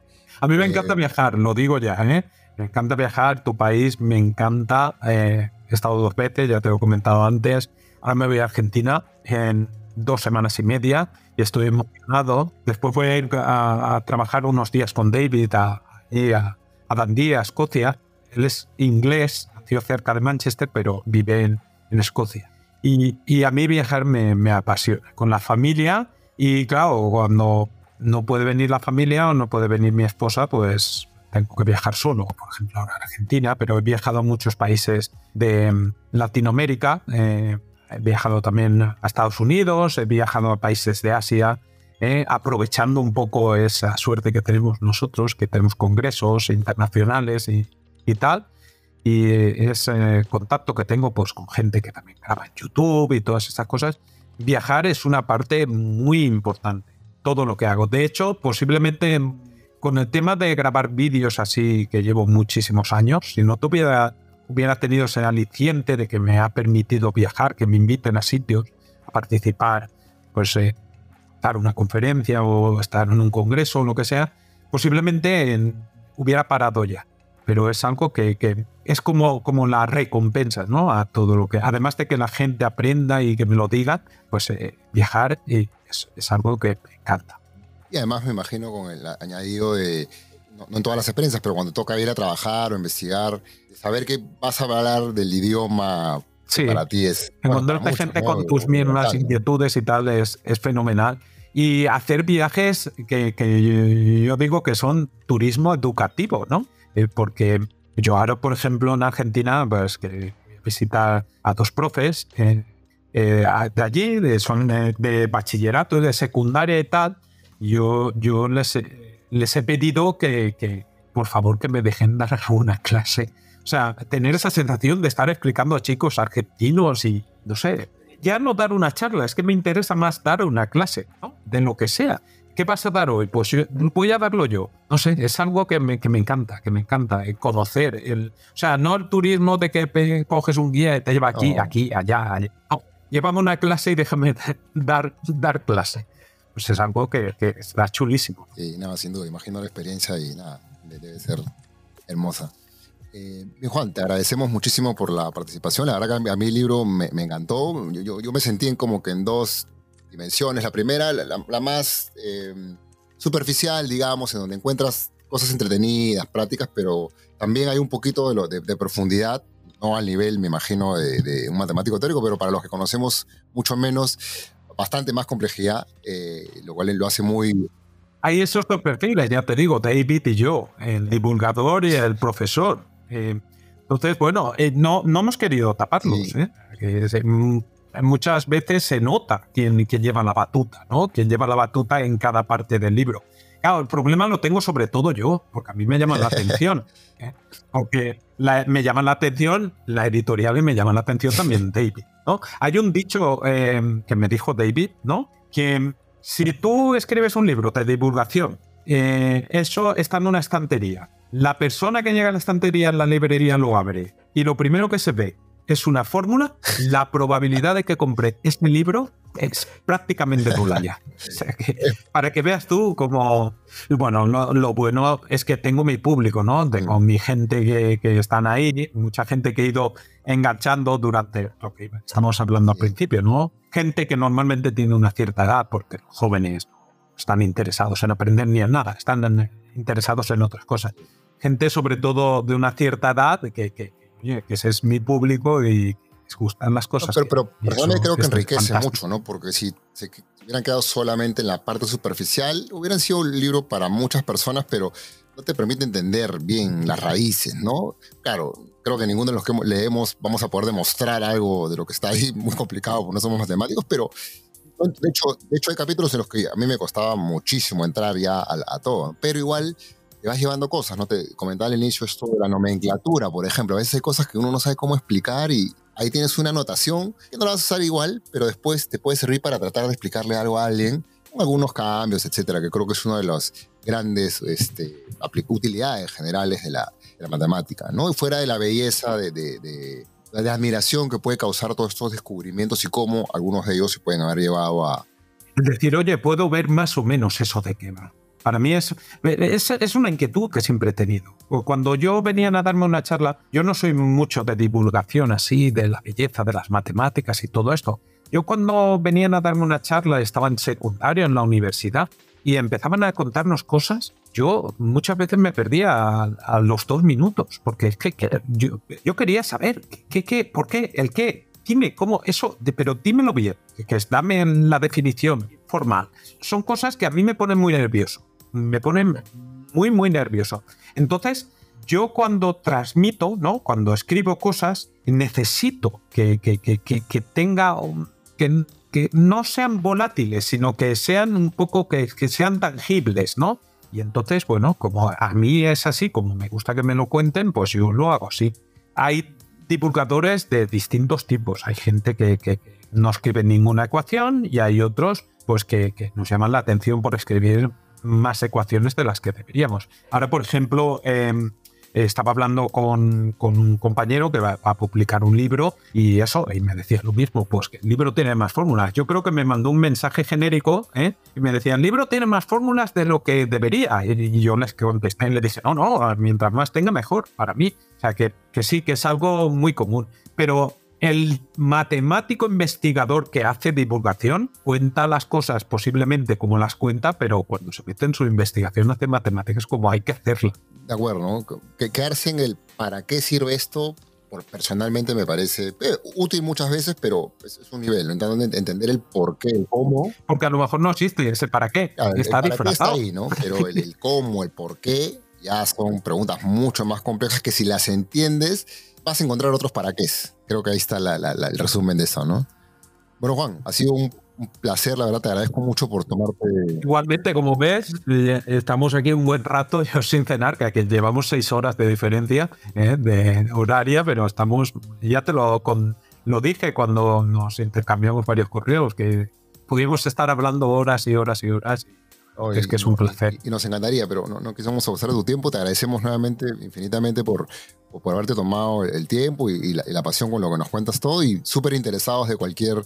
A mí me Eh, encanta viajar, lo digo ya, ¿eh? Me encanta viajar, tu país me encanta. eh, he estado dos veces, ya te lo he comentado antes. Ahora me voy a Argentina en dos semanas y media y estoy emocionado. Después voy a ir a, a trabajar unos días con David a, a, a Dundee, a Escocia. Él es inglés, nació cerca de Manchester, pero vive en, en Escocia. Y, y a mí viajar me, me apasiona. Con la familia y claro, cuando no puede venir la familia o no puede venir mi esposa, pues tengo que viajar solo, por ejemplo, ahora a Argentina, pero he viajado a muchos países de mm, Latinoamérica, eh, he viajado también a Estados Unidos, he viajado a países de Asia, eh, aprovechando un poco esa suerte que tenemos nosotros, que tenemos congresos internacionales y, y tal. Y ese contacto que tengo pues, con gente que también graba en YouTube y todas esas cosas, viajar es una parte muy importante. Todo lo que hago. De hecho, posiblemente con el tema de grabar vídeos así, que llevo muchísimos años, si no tuviera hubiera tenido ese aliciente de que me ha permitido viajar, que me inviten a sitios a participar, pues eh, dar una conferencia o estar en un congreso o lo que sea, posiblemente en- hubiera parado ya. Pero es algo que, que es como, como la recompensa, ¿no? A todo lo que. Además de que la gente aprenda y que me lo diga, pues eh, viajar es, es algo que me encanta. Y además me imagino con el añadido de, no, no en todas las experiencias, pero cuando toca ir a trabajar o investigar, saber que vas a hablar del idioma Sí. para ti es... Encontrarte para muchos, gente ¿no? con tus mismas inquietudes y tal es, es fenomenal. Y hacer viajes que, que yo digo que son turismo educativo, ¿no? Eh, porque yo ahora, por ejemplo, en Argentina, pues que voy a dos profes eh, eh, de allí, de, son eh, de bachillerato, de secundaria y tal. Yo, yo les, les he pedido que, que, por favor, que me dejen dar alguna clase. O sea, tener esa sensación de estar explicando a chicos argentinos y, no sé, ya no dar una charla, es que me interesa más dar una clase, ¿no? De lo que sea. ¿Qué vas a dar hoy? Pues yo- voy a darlo yo. No sé, es algo que me, que me encanta, que me encanta, el conocer. El, o sea, no el turismo de que coges un guía y te lleva aquí, aquí, allá, allá. No, llévame una clase y déjame dar, dar clase. Pues es algo que, que está chulísimo. Sí, nada, sin duda, imagino la experiencia y nada, de- debe ser hermosa. Eh, Juan, te agradecemos muchísimo por la participación. La verdad que a mí el libro me, me encantó. Yo, yo- yo me sentí en como que en dos dimensiones. La primera, la, la- la más eh, superficial, digamos, en donde encuentras cosas entretenidas, prácticas, pero también hay un poquito de, lo- de- de profundidad, no al nivel, me imagino, de, de un matemático teórico, pero para los que conocemos mucho menos, bastante más complejidad, eh, lo cual lo hace muy, Hay esos dos perfiles, ya te digo, David y yo, el divulgador y el profesor. Eh, entonces, bueno, eh, no, no hemos querido taparlos. Sí. ¿eh? Que se- mm, muchas veces se nota quién, quién lleva la batuta, ¿no? Quién lleva la batuta en cada parte del libro. Claro, el problema lo tengo sobre todo yo, porque a mí me llama la atención. ¿eh? La- me llama la atención la editorial y me llama la atención también David. ¿no? Hay un dicho eh, que me dijo David, ¿no? Que si tú escribes un libro de divulgación, eh, eso está en una estantería. La persona que llega a la estantería en la librería lo abre y lo primero que se ve es una fórmula, la probabilidad de que compre este libro es prácticamente nula ya. O sea que, para que veas tú como... Bueno, lo, lo bueno es que tengo mi público, ¿no? Tengo mi gente que, que están ahí, mucha gente que he ido enganchando durante lo que estamos hablando al principio, ¿no? Gente que normalmente tiene una cierta edad, porque los jóvenes no están interesados en aprender ni en nada, están interesados en otras cosas. Gente sobre todo de una cierta edad que, que, oye, que ese es mi público y les gustan las No, cosas. pero, que- pero personalmente eso creo que enriquece mucho, ¿no? Porque si se hubieran quedado solamente en la parte superficial, hubieran sido un libro para muchas personas, pero no te permite entender bien las raíces, ¿no? Claro, creo que ninguno de los que leemos vamos a poder demostrar algo de lo que está ahí, muy complicado, porque no somos matemáticos, pero de hecho, de hecho hay capítulos en los que a mí me costaba muchísimo entrar ya a, a todo, ¿no? pero igual te vas llevando cosas, ¿no? Te comentaba al inicio esto de la nomenclatura, por ejemplo, a veces hay cosas que uno no sabe cómo explicar y ahí tienes una anotación que no la vas a usar igual, pero después te puede servir para tratar de explicarle algo a alguien, con algunos cambios, etcétera, que creo que es una de las grandes este, utilidades generales de la, la matemática, ¿no? Y fuera de la belleza de, de- de- la admiración que puede causar todos estos descubrimientos y cómo algunos de ellos se pueden haber llevado a... Decir, oye, puedo ver más o menos eso de qué va. Para mí es, es, es, una inquietud que siempre he tenido. Cuando yo venía a darme una charla, yo no soy mucho de divulgación así, de la belleza de las matemáticas y todo esto. Yo cuando venían a darme una charla, estaba en secundario, en la universidad, y empezaban a contarnos cosas, yo muchas veces me perdía a, los dos minutos, porque es que, yo, yo, quería saber qué, qué, por qué, el qué, dime cómo eso, pero dímelo bien, que es dame la definición formal. Son cosas que a mí me ponen muy nervioso, me ponen muy, muy nervioso. Entonces, yo cuando transmito, ¿no? Cuando escribo cosas, necesito que, que, que, que tenga, que no sean volátiles, sino que sean un poco, que, sean tangibles, ¿no? Y entonces, bueno, como a mí es así, como me gusta que me lo cuenten, pues yo lo hago así. Hay divulgadores de distintos tipos. Hay gente que, que no escribe ninguna ecuación y hay otros pues que, que, nos llaman la atención por escribir más ecuaciones de las que deberíamos. Ahora, por ejemplo, eh, estaba hablando con, un compañero que va a publicar un libro y eso, y me decía lo mismo, pues que el libro tiene más fórmulas. Yo creo que me mandó un mensaje genérico ¿eh? y me decía, el libro tiene más fórmulas de lo que debería. Y, yo les contesté y le dije, no, no, mientras más tenga mejor para mí. O sea, que, que sí, que es algo muy común. Pero el matemático investigador que hace divulgación cuenta las cosas posiblemente como las cuenta, pero cuando se mete en su investigación hace matemáticas como hay que hacerla. De acuerdo, ¿no? Que quedarse en el para qué sirve esto, personalmente me parece eh, útil muchas veces, pero es, un nivel, ¿no? entender el por qué, el cómo. Porque a lo mejor no existe ese para qué, está disfrazado. ahí, ¿no? Pero el, el cómo, el por qué, ya son preguntas mucho más complejas que si las entiendes vas a encontrar otros para qué. Creo que ahí está el resumen de eso, ¿no? Bueno, Juan, ha sido un, placer, la verdad, te agradezco mucho por tomarte. Igualmente, como ves, eh, estamos aquí un buen rato, yo sin cenar, que aquí llevamos seis horas de diferencia eh, de horaria, pero estamos, ya te lo, con, lo dije cuando nos intercambiamos varios correos, que pudimos estar hablando horas y horas y horas es que es un placer. Y, nos encantaría, pero no, no quisimos abusar de tu tiempo. Te agradecemos nuevamente infinitamente por, por haberte tomado el tiempo y, la, pasión con lo que nos cuentas todo y súper interesados de cualquier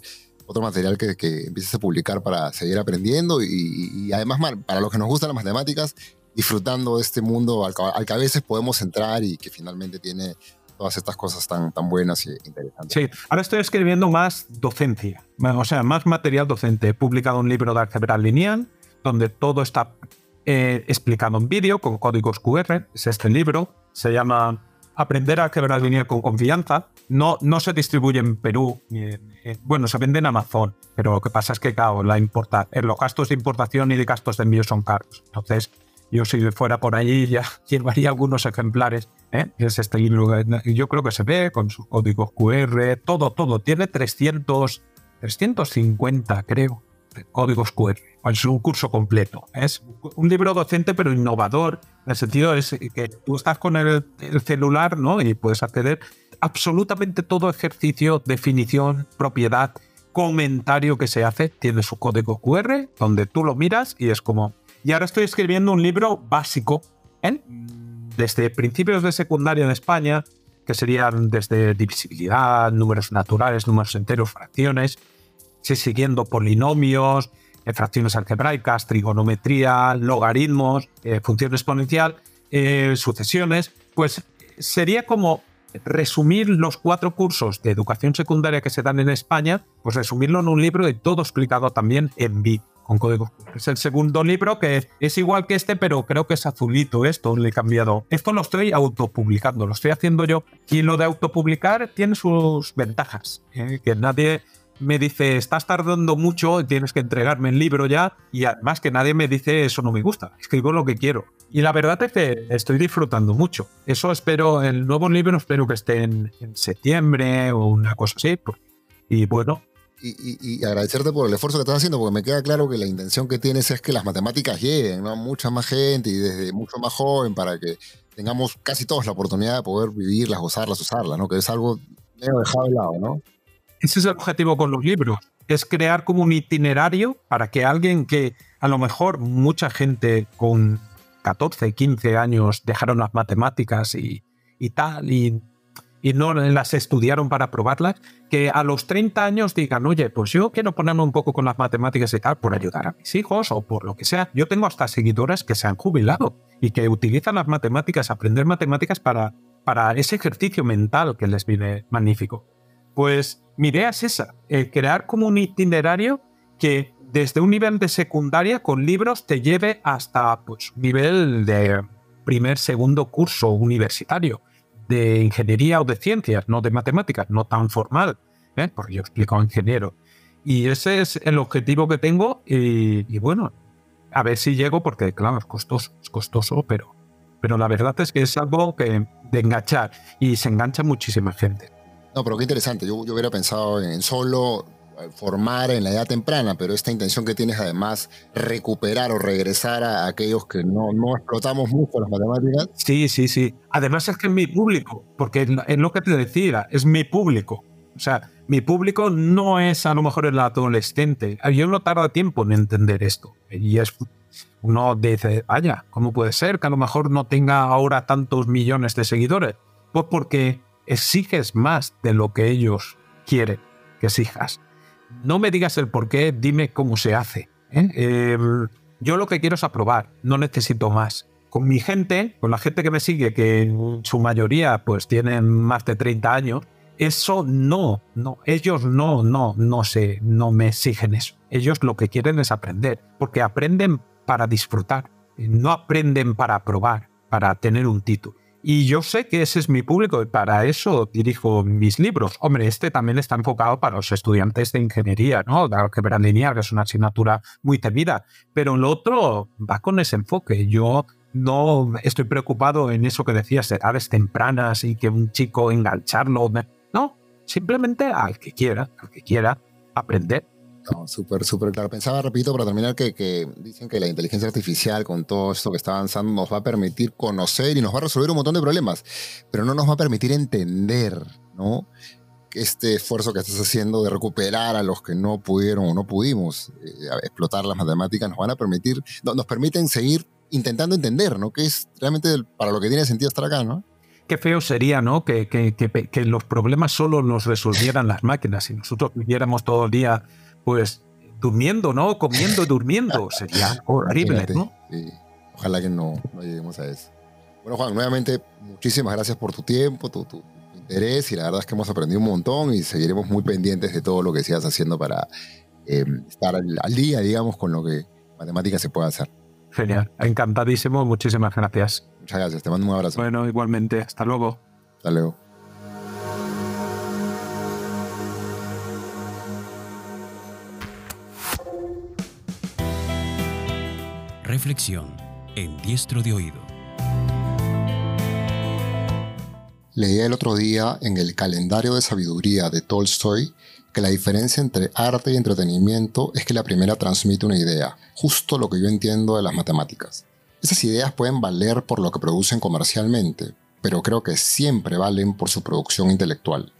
otro material que, que, empieces a publicar para seguir aprendiendo y, además para los que nos gustan las matemáticas, disfrutando de este mundo al, al, que a veces podemos entrar y que finalmente tiene todas estas cosas tan, tan buenas y interesantes. Sí, ahora estoy escribiendo más docencia, o sea, más material docente. He publicado un libro de álgebra lineal, donde todo está eh, explicado en vídeo con códigos QR. Es este libro. Se llama Aprender a quebrar línea con confianza. No, no se distribuye en Perú. bueno, se vende en Amazon. Pero lo que pasa es que, claro, la importa, eh, los gastos de importación y de gastos de envío son caros. Entonces, yo si fuera por allí ya llevaría algunos ejemplares. ¿eh? Es este libro. Yo creo que se ve con sus códigos QR. Todo, todo. Tiene 300, 350, creo códigos QR. Es un curso completo. Es un libro docente, pero innovador. En el sentido es que tú estás con el, celular ¿no? y puedes acceder absolutamente todo ejercicio, definición, propiedad, comentario que se hace. Tiene su código QR donde tú lo miras y es como. Y ahora estoy escribiendo un libro básico ¿eh? desde principios de secundaria en España, que serían desde divisibilidad, números naturales, números enteros, fracciones siguiendo polinomios, eh, fracciones algebraicas, trigonometría, logaritmos, eh, función exponencial, eh, sucesiones, pues sería como resumir los cuatro cursos de educación secundaria que se dan en España, pues resumirlo en un libro y todo explicado también en vídeo con código. Es el segundo libro que es igual que este, pero creo que es azulito esto, le he cambiado. Esto lo estoy autopublicando, lo estoy haciendo yo. Y lo de autopublicar tiene sus ventajas, que nadie me dice, estás tardando mucho, y tienes que entregarme el libro ya, y además que nadie me dice, eso no me gusta, escribo lo que quiero. Y la verdad es que estoy disfrutando mucho. Eso espero, el nuevo libro espero que esté en, septiembre o una cosa así. Pues. Y bueno, y, agradecerte por el esfuerzo que estás haciendo, porque me queda claro que la intención que tienes es que las matemáticas lleguen a mucha más gente y desde mucho más joven para que tengamos casi todos la oportunidad de poder vivirlas, gozarlas, usarlas, ¿no? Que es algo medio dejado de lado, ¿no? Ese es el objetivo con los libros, es crear como un itinerario para que alguien que a lo mejor mucha gente con 14, 15 años dejaron las matemáticas y, tal, y, no las estudiaron para probarlas, que a los 30 años digan, oye, pues yo quiero ponerme un poco con las matemáticas y tal, por ayudar a mis hijos o por lo que sea. Yo tengo hasta seguidoras que se han jubilado y que utilizan las matemáticas, aprender matemáticas para, para ese ejercicio mental que les viene magnífico. Pues mi idea es esa, el crear como un itinerario que desde un nivel de secundaria con libros te lleve hasta pues nivel de primer, segundo curso universitario de ingeniería o de ciencias, no de matemáticas, no tan formal, ¿eh? porque yo explico ingeniero. Y ese es el objetivo que tengo y, bueno, a ver si llego porque claro, es costoso, es costoso, pero, pero la verdad es que es algo que de enganchar y se engancha muchísima gente. No, pero qué interesante. Yo, yo hubiera pensado en solo formar en la edad temprana, pero esta intención que tienes además recuperar o regresar a aquellos que no, no explotamos mucho las matemáticas. Sí, sí, sí. Además es que es mi público, porque es lo que te decía, es mi público. O sea, mi público no es a lo mejor el adolescente. Yo no tarda tiempo en entender esto. Y es, uno dice, vaya, ¿cómo puede ser que a lo mejor no tenga ahora tantos millones de seguidores? Pues porque exiges más de lo que ellos quieren que exijas no me digas el por qué, dime cómo se hace. ¿eh? Em, yo lo que quiero es aprobar, no necesito más. Con mi gente, con la gente que me sigue, que su mayoría pues tienen más de 30 años, eso no, no, ellos no, no, no sé, no me exigen eso. Ellos lo que quieren es aprender, porque aprenden para disfrutar, no aprenden para aprobar, para tener un título. Y yo sé que ese es mi público y para eso dirijo mis libros. Hombre, este también está enfocado para los estudiantes de ingeniería, ¿no? De álgebra lineal, es una asignatura muy temida. Pero lo otro va con ese enfoque. Yo no estoy preocupado en eso que decías, edades tempranas y que un chico engancharlo. No, simplemente al que quiera, al que quiera aprender no, súper, súper claro. Pensaba, repito, para terminar, que, dicen que la inteligencia artificial, con todo esto que está avanzando, nos va a permitir conocer y nos va a resolver un montón de problemas, pero no nos va a permitir entender, ¿no? Este esfuerzo que estás haciendo de recuperar a los que no pudieron o no pudimos eh, explotar las matemáticas nos van a permitir, nos permiten seguir intentando entender, ¿no? Que es realmente para lo que tiene sentido estar acá, ¿no? Qué feo sería, ¿no? Que, que, que, que los problemas solo nos resolvieran las máquinas y nosotros viviéramos todo el día pues durmiendo, ¿no? Comiendo y durmiendo. Sería horrible, ¿no? Sí. Ojalá que no, lleguemos a eso. Bueno, Juan, nuevamente, muchísimas gracias por tu tiempo, tu, interés y la verdad es que hemos aprendido un montón y seguiremos muy pendientes de todo lo que sigas haciendo para em, estar al, día, digamos, con lo que matemáticas se puede hacer. Genial, encantadísimo, muchísimas gracias. Muchas gracias, te mando un abrazo. Bueno, igualmente, hasta luego. Hasta luego. Reflexión en diestro de oído. Leí el otro día en el calendario de sabiduría de Tolstoy que la diferencia entre arte y entretenimiento es que la primera transmite una idea, justo lo que yo entiendo de las matemáticas. Esas ideas pueden valer por lo que producen comercialmente, pero creo que siempre valen por su producción intelectual.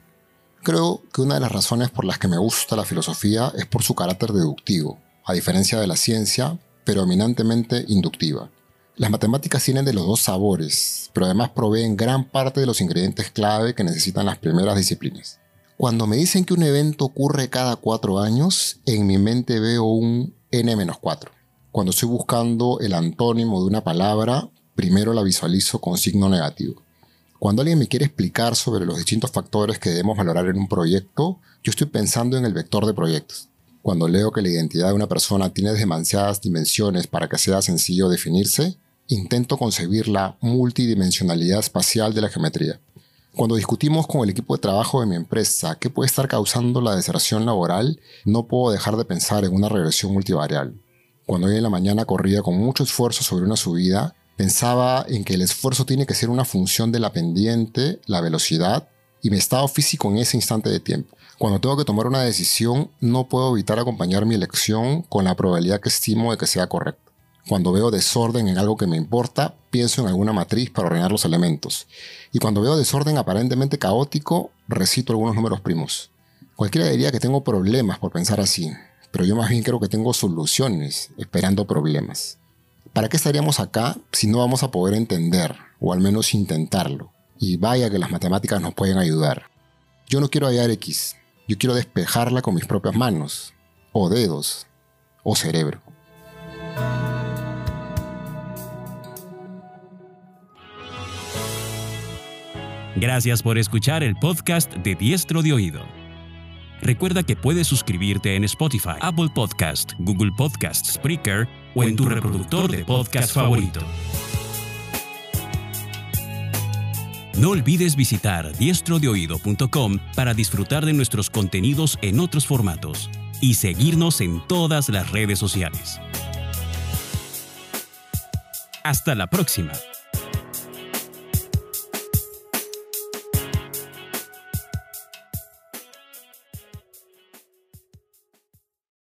Creo que una de las razones por las que me gusta la filosofía es por su carácter deductivo. A diferencia de la ciencia, predominantemente inductiva. Las matemáticas tienen de los dos sabores, pero además proveen gran parte de los ingredientes clave que necesitan las primeras disciplinas. Cuando me dicen que un evento ocurre cada cuatro años, en mi mente veo un n-4. Cuando estoy buscando el antónimo de una palabra, primero la visualizo con signo negativo. Cuando alguien me quiere explicar sobre los distintos factores que debemos valorar en un proyecto, yo estoy pensando en el vector de proyectos. Cuando leo que la identidad de una persona tiene demasiadas dimensiones para que sea sencillo definirse, intento concebir la multidimensionalidad espacial de la geometría. Cuando discutimos con el equipo de trabajo de mi empresa qué puede estar causando la deserción laboral, no puedo dejar de pensar en una regresión multivarial. Cuando hoy en la mañana corría con mucho esfuerzo sobre una subida, pensaba en que el esfuerzo tiene que ser una función de la pendiente, la velocidad y mi estado físico en ese instante de tiempo. Cuando tengo que tomar una decisión, no puedo evitar acompañar mi elección con la probabilidad que estimo de que sea correcta. Cuando veo desorden en algo que me importa, pienso en alguna matriz para ordenar los elementos. Y cuando veo desorden aparentemente caótico, recito algunos números primos. Cualquiera diría que tengo problemas por pensar así, pero yo más bien creo que tengo soluciones esperando problemas. ¿Para qué estaríamos acá si no vamos a poder entender, o al menos intentarlo? Y vaya que las matemáticas nos pueden ayudar. Yo no quiero hallar X, yo quiero despejarla con mis propias manos, o dedos, o cerebro. Gracias por escuchar el podcast de Diestro de Oído. Recuerda que puedes suscribirte en Spotify, Apple Podcast, Google Podcast, Spreaker o en tu reproductor de podcast favorito. No olvides visitar diestrodeoído.com para disfrutar de nuestros contenidos en otros formatos y seguirnos en todas las redes sociales. Hasta la próxima.